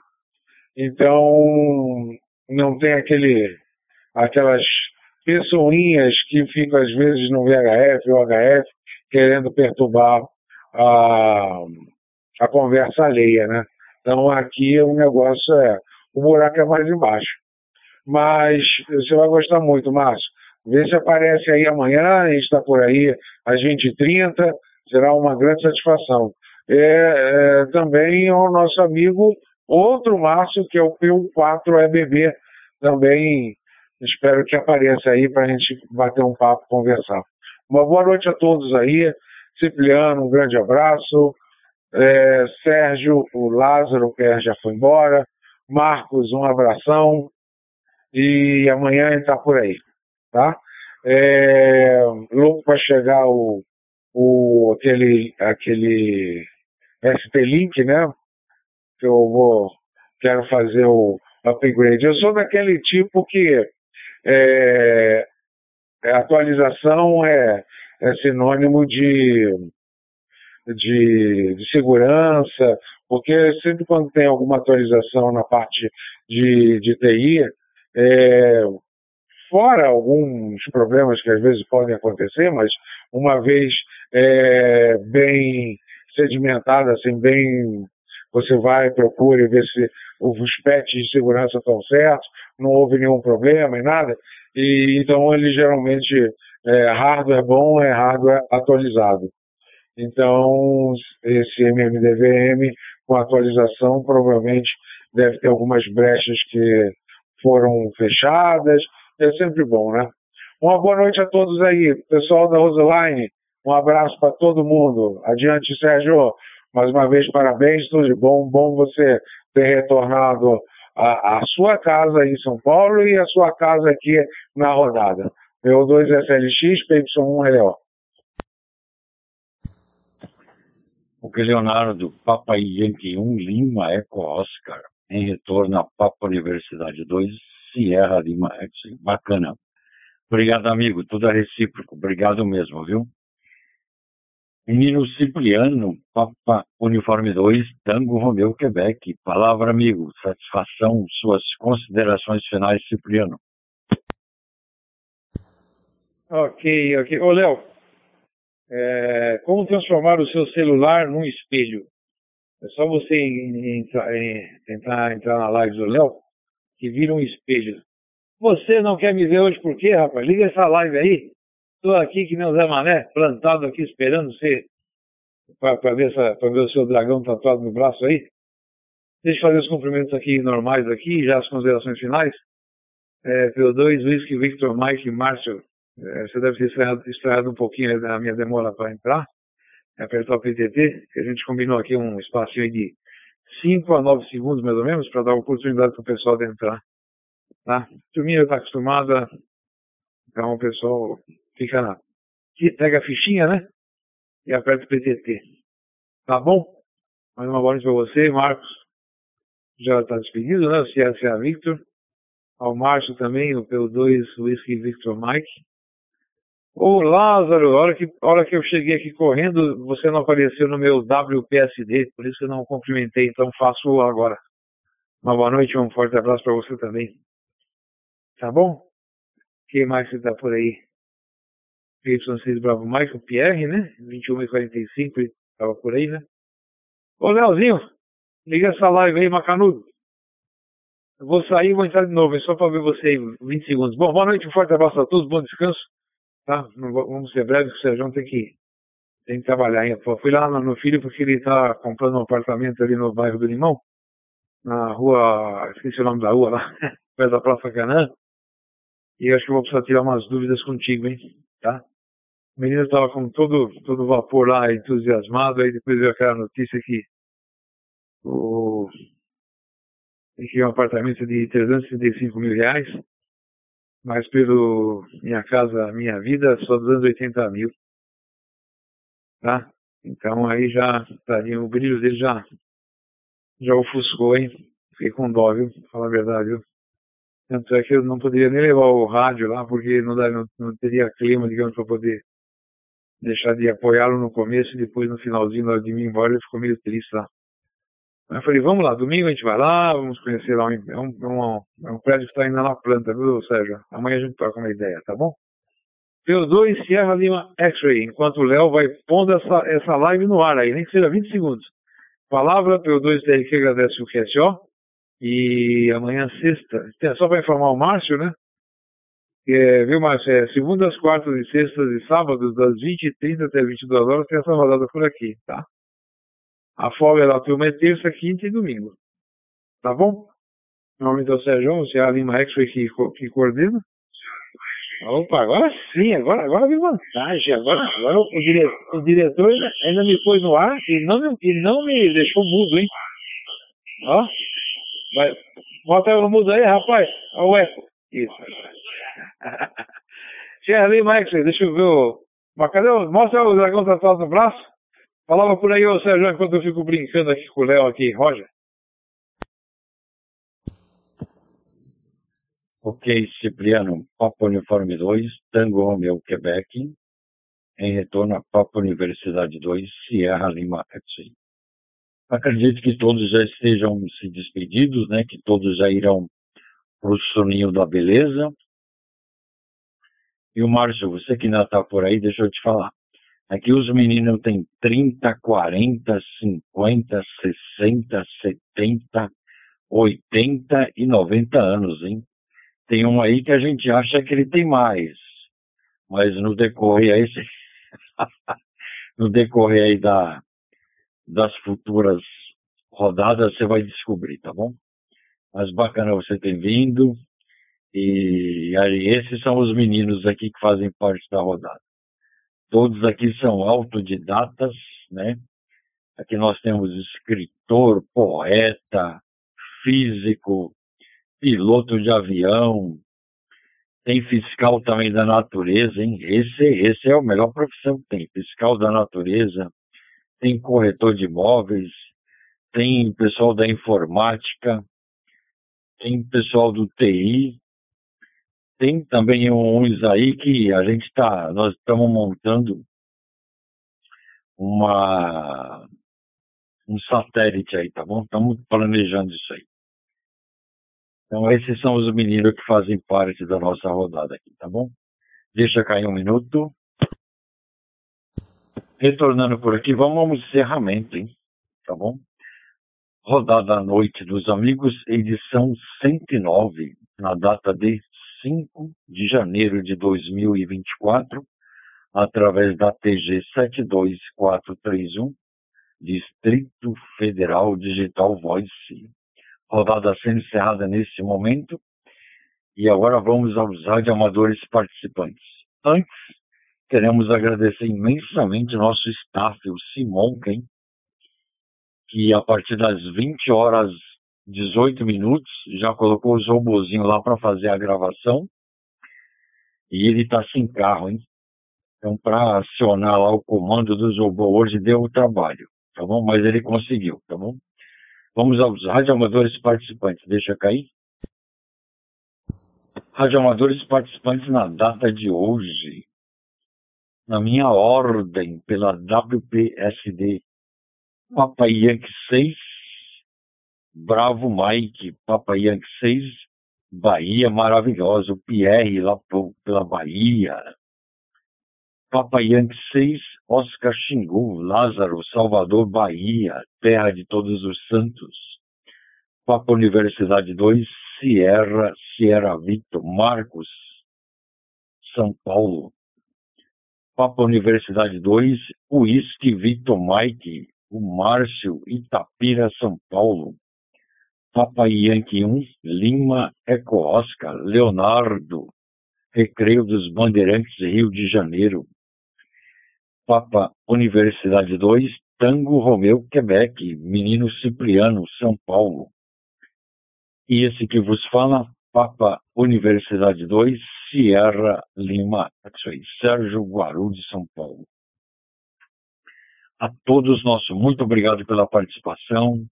Então, não tem aquele, aquelas pessoinhas que ficam às vezes no VHF ou HF querendo perturbar a, a conversa alheia, né? Então aqui o negócio é, o buraco é mais embaixo. Mas você vai gostar muito, Márcio. Vê se aparece aí amanhã, a gente está por aí às 20h30, será uma grande satisfação. É, é, também o nosso amigo, outro Márcio, que é o P4EBB, também espero que apareça aí para a gente bater um papo, conversar. Uma boa noite a todos aí. Cipriano, um grande abraço. É, Sérgio, o Lázaro, que já foi embora. Marcos, um abração. E amanhã ele está por aí, tá? É, louco para chegar o, o, aquele, aquele SP-Link, né? Que eu vou, quero fazer o upgrade. Eu sou daquele tipo que é, atualização é, é sinônimo de de, de segurança, porque sempre quando tem alguma atualização na parte de, de TI, é, fora alguns problemas que às vezes podem acontecer, mas uma vez é, bem sedimentada, assim, bem você vai, procura e vê se os patches de segurança estão certos, não houve nenhum problema e nada. E, então ele geralmente é hardware bom, é hardware atualizado. Então, esse MMDVM com atualização provavelmente deve ter algumas brechas que foram fechadas. É sempre bom, né? Uma boa noite a todos aí, pessoal da Roseline. Um abraço para todo mundo. Adiante, Sérgio. Mais uma vez, parabéns, tudo de bom. Bom você ter retornado à, sua casa em São Paulo e a sua casa aqui na rodada. PO2SLX, PY1LO. O que Leonardo Papa Yankee 1 Lima Eco Oscar, em retorno à Papa Universidade 2, Sierra Lima. Bacana. Obrigado, amigo. Tudo é recíproco. Obrigado mesmo, viu? Menino Cipriano, Papa Uniforme 2, Tango Romeu, Quebec. Palavra, amigo. Satisfação, suas considerações finais, Cipriano. Ok, ok. Ô, Léo, é, como transformar o seu celular num espelho? É só você entrar, tentar entrar na live do Léo que vira um espelho. Você não quer me ver hoje por quê, rapaz? Liga essa live aí. Estou aqui que o Zé Mané, plantado aqui esperando você para ver, ver o seu dragão tatuado no braço aí. Deixa eu fazer os cumprimentos aqui normais aqui, já as considerações finais. É, PO2, Whisky, Victor, Mike, Márcio, é, você deve ter estranhado, estranhado um pouquinho da minha demora para entrar, apertar o PTT, que a gente combinou aqui um espacinho de 5 a 9 segundos, mais ou menos, para dar oportunidade para o pessoal de entrar. Tá? A turminha está acostumada, então o pessoal fica na. Pega a fichinha, né? E aperta o PTT. Tá bom? Mais uma boa noite para você, Marcos. Já está despedido, né? O CSA Victor. Ao Márcio também, o P2 Whisky Victor Mike. Ô Lázaro, a hora que, a hora que eu cheguei aqui correndo, você não apareceu no meu WPSD, por isso eu não cumprimentei, então faço agora. Uma boa noite, um forte abraço para você também. Tá bom? Quem mais que tá por aí? Y6 Bravo o Pierre, né? 21 e 45, ele tava por aí, né? Ô, Leozinho, liga essa live aí, macanudo. Eu vou sair vou entrar de novo, é só para ver você aí, 20 segundos. Bom, boa noite, um forte abraço a todos, bom descanso. Tá? Vamos ser breves, o Sérgio tem que, tem que trabalhar ainda. Fui lá no filho porque ele tá comprando um apartamento ali no bairro do Limão, na rua, esqueci o nome da rua lá, perto da Praça Canã. E eu acho que vou precisar tirar umas dúvidas contigo, hein? Tá? O menino estava com todo, todo vapor lá, entusiasmado, aí depois veio aquela notícia que o tinha um apartamento de 335 mil reais, mas pelo Minha Casa Minha Vida, só 280 mil. Tá? Então aí já estaria, o brilho dele já, já ofuscou, hein? Fiquei com dó, viu? Fala a verdade, viu? Tanto é que eu não poderia nem levar o rádio lá, porque não, dá, não, não teria clima, digamos, para poder deixar de apoiá-lo no começo e depois no finalzinho, na hora de mim embora, ele ficou meio triste lá. Aí eu falei, vamos lá, domingo a gente vai lá, vamos conhecer lá, um, é, um, é um, é um prédio que está ainda na planta, viu, Sérgio? Amanhã a gente toca uma ideia, tá bom? P2 Sierra Lima X-Ray, enquanto o Léo vai pondo essa, essa live no ar aí, nem que seja 20 segundos. Palavra P2 TRQ agradece o QSO. E amanhã, sexta, só para informar o Márcio, né? É, viu, Márcio? É, segundas, quartas e sextas e sábados, das 20h30 até 22 horas, tem essa rodada por aqui, tá? A folga da turma é terça, quinta e domingo. Tá bom? Normalmente é o Sérgio, o Ceará Lima X-Ray que, que coordena. Opa, agora sim, agora, agora vi vantagem. Agora, agora o, diretor, o diretor ainda me pôs no ar e não, e não me deixou mudo, hein? Ó, vai, bota no mudo aí, rapaz. Ó o eco. Isso. Charlie Max, deixa eu ver o. Mas cadê o. Mostra o dragão tatuado no braço. Falava por aí, ô Sérgio, enquanto eu fico brincando aqui com o Léo aqui, Roger. Ok, Cipriano, Papa Uniforme 2, Tango Romeo, Quebec, em retorno a Papa Universidade 2, Sierra Lima, FC. Acredito que todos já estejam se despedidos, né? Que todos já irão o soninho da beleza. E o Márcio, você que ainda está por aí, deixa eu te falar. Aqui os meninos têm 30, 40, 50, 60, 70, 80 e 90 anos, hein? Tem um aí que a gente acha que ele tem mais, mas no decorrer aí, no decorrer aí da, das futuras rodadas você vai descobrir, tá bom? Mas bacana você ter vindo e aí esses são os meninos aqui que fazem parte da rodada. Todos aqui são autodidatas, né? Aqui nós temos escritor, poeta, físico, piloto de avião, tem fiscal também da natureza, hein? Esse, esse é a melhor profissão que tem, fiscal da natureza, tem corretor de imóveis, tem pessoal da informática, tem pessoal do TI, tem também uns aí que a gente está, nós estamos montando uma um satélite aí, tá bom? Estamos planejando isso aí. Então esses são os meninos que fazem parte da nossa rodada aqui, tá bom? Deixa cair um minuto. Retornando por aqui, vamos ao encerramento, hein? Tá bom? Rodada à noite dos amigos, edição 109, na data de 5 de janeiro de 2024, através da TG 72431, Distrito Federal Digital Voice. Rodada sendo encerrada nesse momento. E agora vamos aos radioamadores participantes. Antes, queremos agradecer imensamente nosso staff, o Simon Ken, que a partir das 20 horas 18 minutos, já colocou os robozinhos lá para fazer a gravação. E ele está sem carro, hein? Então, para acionar lá o comando dos robôs hoje deu o trabalho, tá bom? Mas ele conseguiu, tá bom? Vamos aos radioamadores participantes. Deixa cair. Radioamadores participantes na data de hoje. Na minha ordem, pela WPSD. Papai Yankee 6, Bravo Mike, Papa Yankee 6, Bahia maravilhosa, o Pierre lá pela Bahia. Papa Yankee 6, Oscar Xingu, Lázaro, Salvador, Bahia, terra de todos os santos. Papa Universidade 2, Sierra, Sierra Victor, Marcos, São Paulo. Papa Universidade 2, Whisky Victor Mike, o Márcio, Itapira, São Paulo. Papa Yankee 1, Lima, Eco Oscar, Leonardo, Recreio dos Bandeirantes, Rio de Janeiro. Papa Universidade 2, Tango Romeu, Quebec, Menino Cipriano, São Paulo. E esse que vos fala, Papa Universidade 2, Sierra Lima, Sérgio Guaru de São Paulo. A todos nosso muito obrigado pela participação,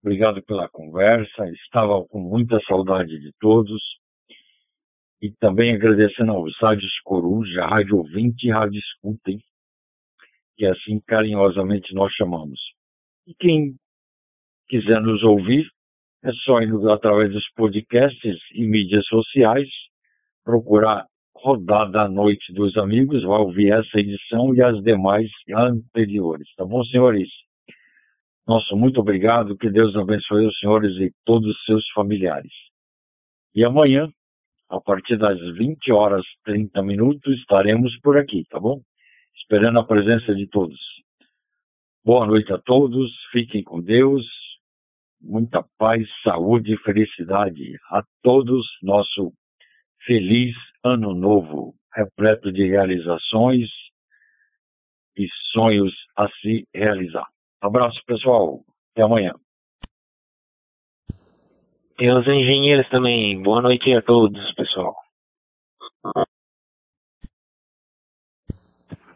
obrigado pela conversa, estava com muita saudade de todos. E também agradecendo aos rádios Coruja, Rádio Ouvinte e Rádio Escutem, que assim carinhosamente nós chamamos. E quem quiser nos ouvir, é só ir através dos podcasts e mídias sociais, procurar Rodada à Noite dos Amigos, vai ouvir essa edição e as demais anteriores. Tá bom, senhores? Nosso muito obrigado, que Deus abençoe os senhores e todos os seus familiares. E amanhã, a partir das 20 horas 30 minutos, estaremos por aqui, tá bom? esperando a presença de todos. Boa noite a todos, fiquem com Deus, muita paz, saúde e felicidade a todos. Nosso feliz ano novo, repleto de realizações e sonhos a se realizar. Abraço, pessoal. Até amanhã. E os engenheiros também. Boa noite a todos, pessoal.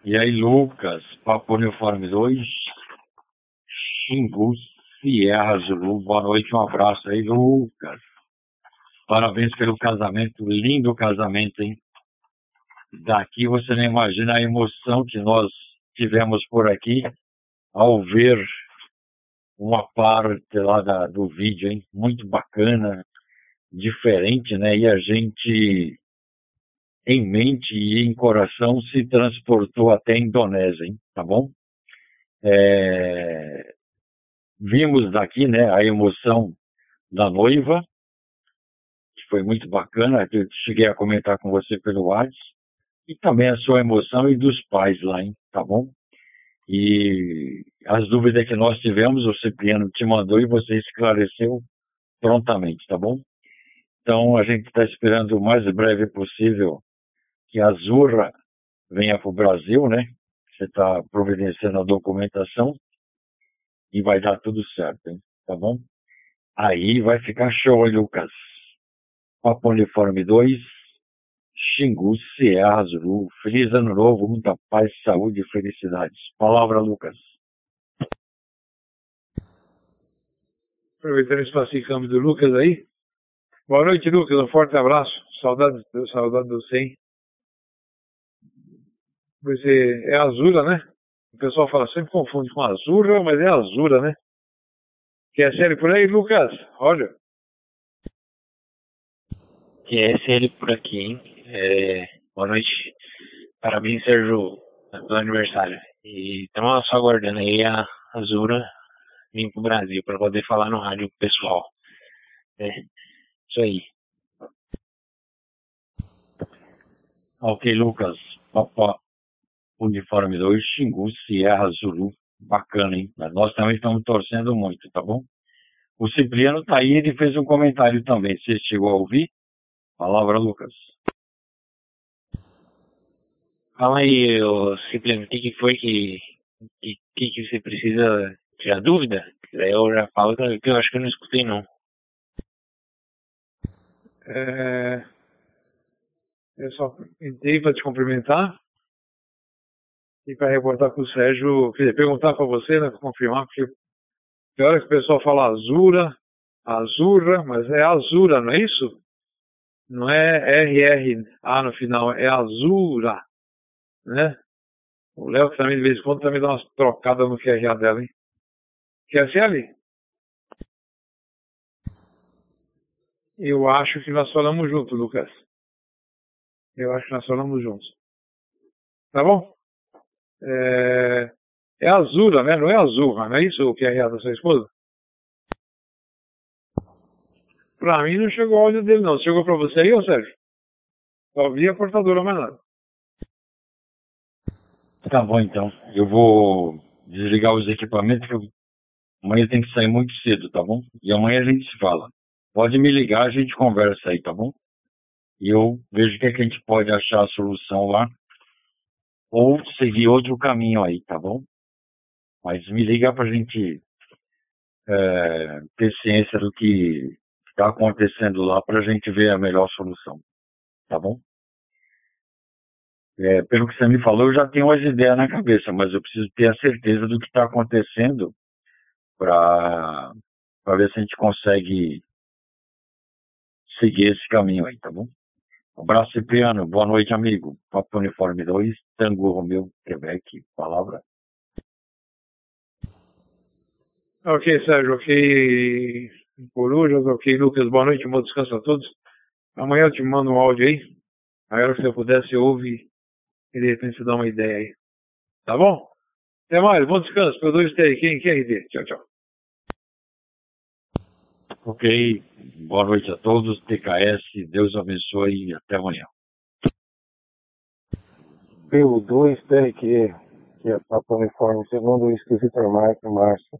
E aí, Lucas, Papo Uniforme 2, Xingu, Sierra Zulu, boa noite, um abraço aí, Lucas. Parabéns pelo casamento, lindo casamento, hein? Daqui você não imagina a emoção que nós tivemos por aqui ao ver uma parte lá da, do vídeo, hein? Muito bacana, diferente, né? E a gente em mente e em coração se transportou até a Indonésia, hein? tá bom? É... Vimos daqui né, a emoção da noiva, foi muito bacana, eu cheguei a comentar com você pelo WhatsApp, e também a sua emoção e dos pais lá, hein? tá bom? E as dúvidas que nós tivemos, o Cipriano te mandou e você esclareceu prontamente, tá bom? Então a gente está esperando o mais breve possível que a Zurra venha para o Brasil, né? Você está providenciando a documentação e vai dar tudo certo, hein? Tá bom? Aí vai ficar show, Lucas? Papo Uniforme 2, Xingu, Sierra Zulu. Feliz ano novo, muita paz, saúde e felicidades. Palavra, Lucas. Aproveitando esse espaço do Lucas aí. Boa noite, Lucas. Um forte abraço. Saudade, saudade do 100. Pois é, é Azura, né? O pessoal fala, sempre confunde com Azura, mas é Azura, né? Quer série por aí, Lucas? Olha. Quer série por aqui, hein? É, boa noite. Parabéns, Sérgio, pelo aniversário. E estamos só aguardando aí a Azura vir pro Brasil para poder falar no rádio pessoal. É, isso aí. Ok, Lucas. Papo, Uniforme 2, Xingu, Sierra, Zulu. Bacana, hein? Nós também estamos torcendo muito, tá bom? O Cipriano tá aí, ele fez um comentário também. Você chegou a ouvir? Palavra, Lucas. Fala aí, Cipriano, o que, foi que, que, que você precisa tirar dúvida? Daí eu já falo que eu acho que eu não escutei, não. É... Eu só entrei para te cumprimentar e para reportar com o Sérgio, quer dizer, perguntar para você, né, para confirmar, porque tem que o pessoal fala Azura, Azura, mas é Azura, não é isso? Não é RRA no final, é Azura, né? O Léo também de vez em quando também dá umas trocadas no QRA dela, hein? Quer ser ali? Eu acho que nós falamos juntos, Lucas. Eu acho que nós falamos juntos. Tá bom? É, é Azura, né? Não é Azul, não é isso o que é da sua esposa? Pra mim não chegou áudio dele, não. Chegou pra você aí, ô Sérgio? Só vi a portadora, mais nada. Tá bom, então. Eu vou desligar os equipamentos, porque amanhã tem que sair muito cedo, tá bom? E amanhã a gente se fala. Pode me ligar, a gente conversa aí, tá bom? E eu vejo o que, é que a gente pode achar a solução lá. Ou seguir outro caminho aí, tá bom? Mas me liga pra gente é, ter ciência do que está acontecendo lá para a gente ver a melhor solução. Tá bom? É, pelo que você me falou, eu já tenho umas ideias na cabeça, mas eu preciso ter a certeza do que está acontecendo para ver se a gente consegue seguir esse caminho aí, tá bom? Abraço, Cipriano. Boa noite, amigo. Papo Uniforme 2, Tango Romeu, Quebec. Palavra. Ok, Sérgio. Ok, Corujas, ok, Lucas, boa noite, bom descanso a todos. Amanhã eu te mando um áudio aí. Aí, se eu puder, você ouve e de repente você dá uma ideia aí. Tá bom? Até mais, bom descanso. P2 TR, quem quer RD? Tchau, tchau. Ok, boa noite a todos. TKS, Deus abençoe e até amanhã. P2 TRQ, que é Papo Uniforme, segundo o escritor Marco Márcio.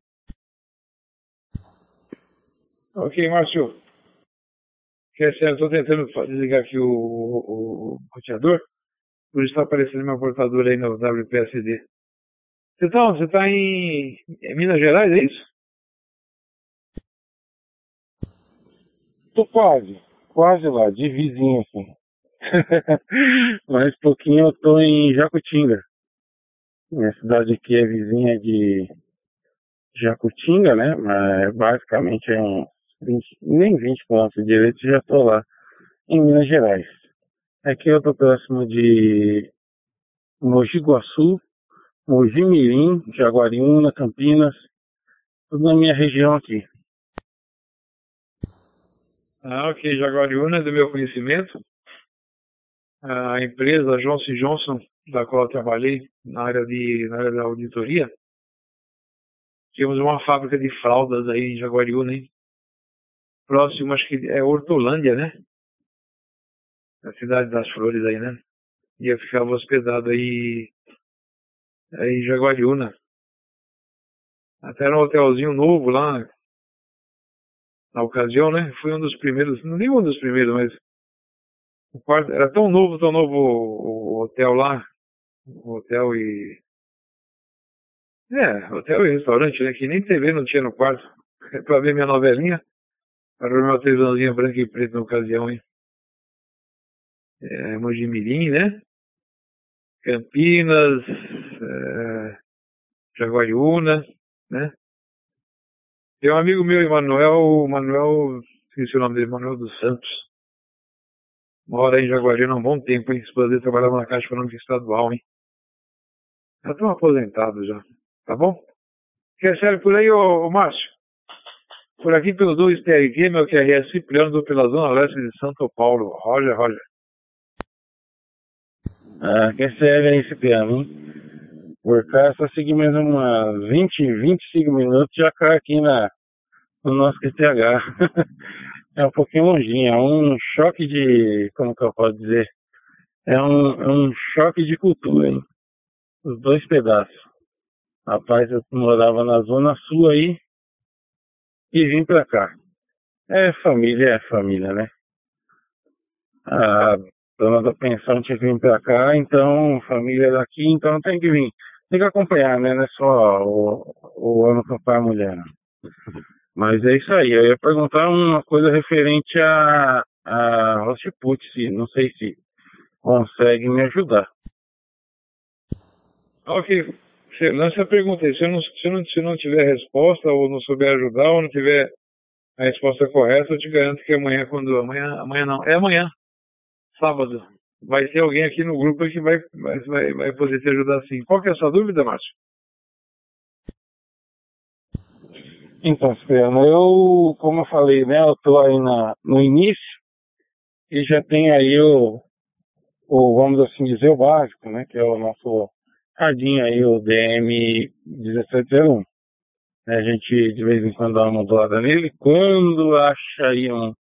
Ok, Márcio. Estou tentando desligar aqui o, o, o roteador, por isso está aparecendo meu portador aí no WPSD. Você está tá em, Minas Gerais, é isso? Tô quase, quase lá, de vizinho assim. Mais pouquinho eu tô em Jacutinga. Minha cidade aqui é vizinha de Jacutinga, né? Mas basicamente é um 20, nem 20 quilômetros direito, já estou lá, em Minas Gerais. Aqui eu estou próximo de Mogi Guaçu, Mogi Mirim, Jaguariúna, Campinas, tudo na minha região aqui. Ah, ok, Jaguariúna é do meu conhecimento. A empresa Johnson Johnson, da qual eu trabalhei na área, de, na área da auditoria, temos uma fábrica de fraldas aí em Jaguariúna, hein? Próximo, acho que é Hortolândia, né? A cidade das flores aí, né? E eu ficava hospedado aí, aí em Jaguariúna. Até era um hotelzinho novo lá, na ocasião, né? Fui um dos primeiros, não nem um dos primeiros, mas o quarto era tão novo, tão novo o, o hotel lá, o hotel e é, hotel e restaurante, né? Que nem TV não tinha no quarto para ver minha novelinha. Para o meu televisãozinho branco e preto na ocasião, hein? É, Mojimirim, né? Campinas, é, Jaguariúna, né? Tem um amigo meu, Emanuel, Manuel, esqueci o nome dele, Manuel dos Santos. Mora em Jaguariúna há um bom tempo, hein? Esposa dele trabalhava na Caixa Econômica Estadual, hein? Já estão aposentados já, tá bom? Quer sério por aí, ô, ô Márcio? Por aqui pelo 2 TRG, meu QRS Cipriano, pela Zona Leste de São Paulo. Roger, Roger. Ah, que sério aí, Cipriano, hein? Por cá, só seguir mais umas 20, 25 minutos já cai aqui na, no nosso QTH. é um pouquinho longinho, é um choque de, como que eu posso dizer? É um, é um choque de cultura, hein? Os dois pedaços. Rapaz, eu morava na Zona Sul aí, e vim pra cá. É família, é família, né? A dona da pensão tinha que vir pra cá, então família daqui, então tem que vir. Tem que acompanhar, né? Não é só o, o ano papai e a mulher. Mas é isso aí. Eu ia perguntar uma coisa referente a, a Rostiput, se não sei se consegue me ajudar. Ok, você lança pergunta aí. Se eu, não, se, eu não, se eu não tiver resposta, ou não souber ajudar, ou não tiver a resposta correta, eu te garanto que amanhã, quando. Amanhã, amanhã não. É amanhã, sábado. Vai ter alguém aqui no grupo que vai, vai, vai poder te ajudar sim. Qual que é a sua dúvida, Márcio? Então, Cipriano, eu, como eu falei, né, eu tô aí na, no início e já tem aí o, o, vamos assim dizer, o básico, né, que é o nosso cardinho aí, o DM 1701. A gente de vez em quando dá uma doada nele. Quando acha aí um,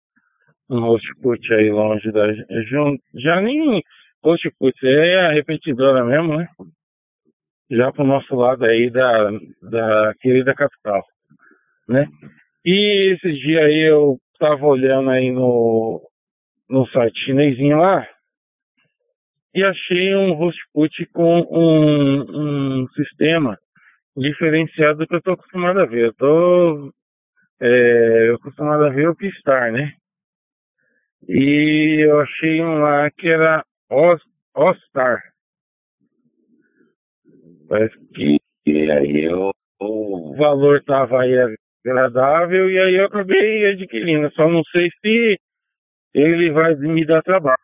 um aí longe da. Já nem host é a repetidora mesmo, né? Já pro nosso lado aí da, da querida capital, né? E esse dia aí eu tava olhando aí no, no site chinesinho lá e achei um host put com um, um sistema diferenciado do que eu tô acostumado a ver. Eu tô é, acostumado a ver o Pistar, né? E eu achei um lá que era All-Star. Parece que aí eu, o valor tava aí agradável e aí eu acabei adquirindo. Só não sei se ele vai me dar trabalho,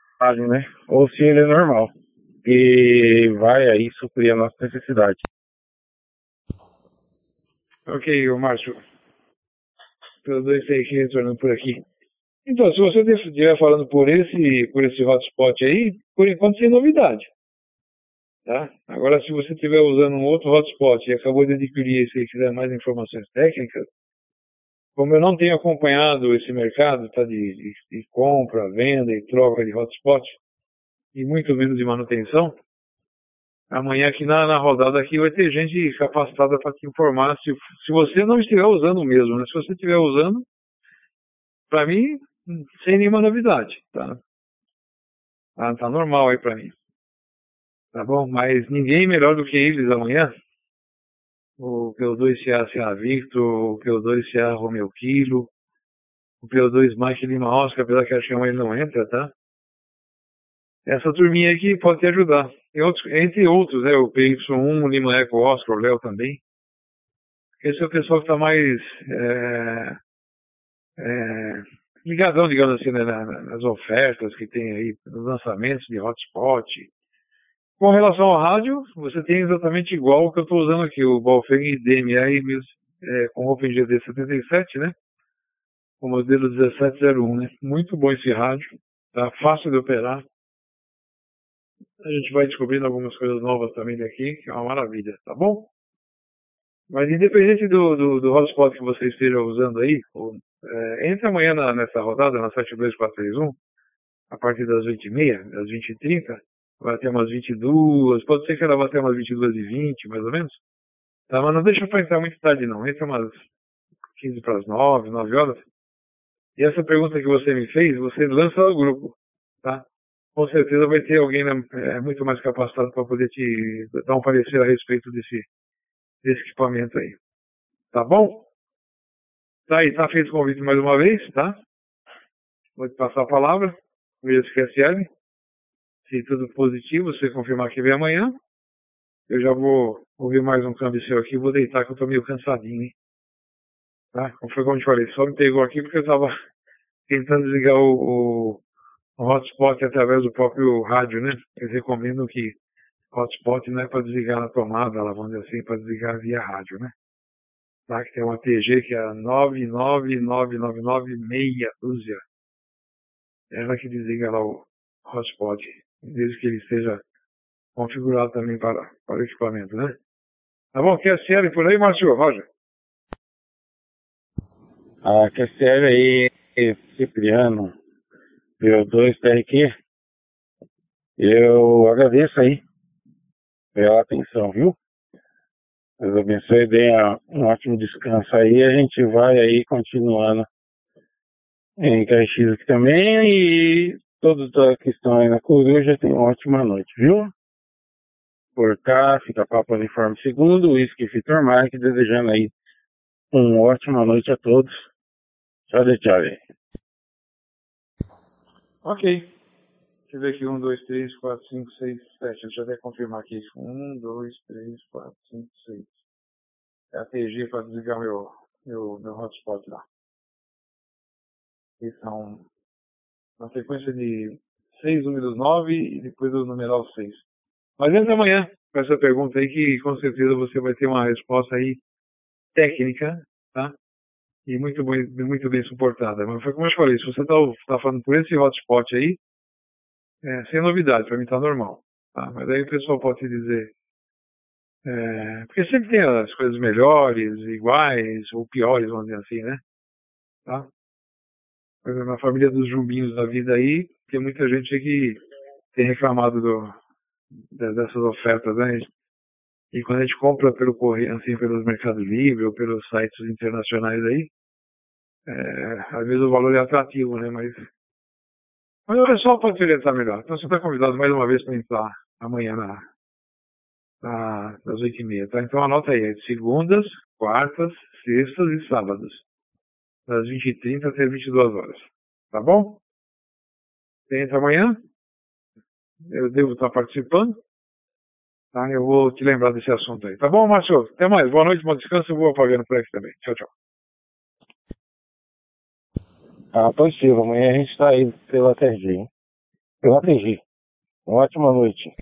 né? Ou se ele é normal. Que vai aí suprir a nossa necessidade. Ok, o Márcio. Pelo 263 retornando por aqui. Então, se você estiver falando por esse, por esse hotspot aí, por enquanto sem novidade. Tá? Agora, se você estiver usando um outro hotspot e acabou de adquirir esse e quiser mais informações técnicas, como eu não tenho acompanhado esse mercado tá, de, de, de compra, venda e troca de hotspot, e muito menos de manutenção, amanhã aqui na, na rodada aqui vai ter gente capacitada para te informar se, se você não estiver usando mesmo, né? Se você estiver usando, para mim, sem nenhuma novidade, tá? Tá, tá normal aí para mim. Tá bom? Mas ninguém melhor do que eles amanhã. O P2CA CA Victor, o P2 CA Romeu Kilo, o P2 Mike Lima Oscar, apesar que a chama ele não entra, tá? Essa turminha aqui pode te ajudar. Outros, entre outros, né? O PY1, o Lima Eco Oscar, o Léo também. Esse é o pessoal que está mais é, é, ligadão, digamos assim, né, nas ofertas que tem aí, nos lançamentos de hotspot. Com relação ao rádio, você tem exatamente igual o que eu estou usando aqui, o Balfeng DMR é, com OpenGD 77, né? O modelo 1701, né? Muito bom esse rádio, tá fácil de operar, a gente vai descobrindo algumas coisas novas também daqui, que é uma maravilha, tá bom? Mas independente do, do, do hotspot que você esteja usando aí, ou, é, entre amanhã na, nessa rodada, na 72431, a partir das 20h30, das 20h30, vai até umas 22, pode ser que ela vá até umas 22h20, mais ou menos. Tá, mas não deixa pra entrar muito tarde não, entre umas 15 para as 9, 9 horas. E essa pergunta que você me fez, você lança no grupo, tá? com certeza vai ter alguém né, é, muito mais capacitado para poder te dar um parecer a respeito desse, desse equipamento aí. Tá bom? Tá aí, tá feito o convite mais uma vez, tá? Vou te passar a palavra, se QSL. Se tudo positivo, você confirmar que vem amanhã. Eu já vou ouvir mais um câmbio seu aqui, vou deitar que eu tô meio cansadinho, hein? Tá? Como foi como eu te falei, só me pegou aqui porque eu tava tentando desligar o, o o hotspot através do próprio rádio, né? Eles recomendam que hotspot não é para desligar na tomada, ela vamos dizer assim, para desligar via rádio, né? Tá? Que tem uma TG que é 99999 meia dúzia. Ela que desliga lá o hotspot, desde que ele esteja configurado também para, para o equipamento, né? Tá bom? QSL por aí, Márcio? Roger? A QSL aí, Cipriano, PO2 TRQ, eu agradeço aí pela atenção, viu? Deus abençoe, dê um ótimo descanso aí. A gente vai aí continuando em Caxias aqui também e todos que estão aí na coruja tenham ótima noite, viu? Por cá, fica Papo Uniforme Segundo, Whisky Vitor Mike, desejando aí uma ótima noite a todos. Tchau, tchau. Ok. Deixa eu ver aqui. 1, 2, 3, 4, 5, 6, 7. Deixa eu até confirmar aqui. 1, 2, 3, 4, 5, 6. É a TG para desligar meu, meu, meu hotspot lá. E são uma sequência de 6 números 9 e depois o numeral 6. Mas entra amanhã com essa pergunta aí que com certeza você vai ter uma resposta aí técnica, tá? e muito bem, muito bem suportada. Mas foi como eu falei, se você está tá falando por esse hotspot aí, é, sem novidade, para mim está normal. Tá? Mas aí o pessoal pode te dizer. É, porque sempre tem as coisas melhores, iguais ou piores, vamos dizer assim, né? Tá? Na família dos jumbinhos da vida aí, tem muita gente que tem reclamado do, dessas ofertas, né? E quando a gente compra pelo correio, assim, pelos Mercado Livre ou pelos sites internacionais aí, é, às vezes o valor é atrativo, né? Mas, mas o pessoal pode se orientar melhor. Então você está convidado mais uma vez para entrar amanhã na, na, às oito e meia, tá? Então anota aí, é segundas, quartas, sextas e sábados, das 20h30 até 22 horas. Tá bom? Você entra amanhã? Eu devo estar participando? Tá? Eu vou te lembrar desse assunto aí. Tá bom, Márcio? Até mais. Boa noite, bom descanso. Eu vou apagando por aqui também. Tchau, tchau. Ah, positivo. Amanhã a gente está aí pela hein? Pela TG. Uma ótima noite.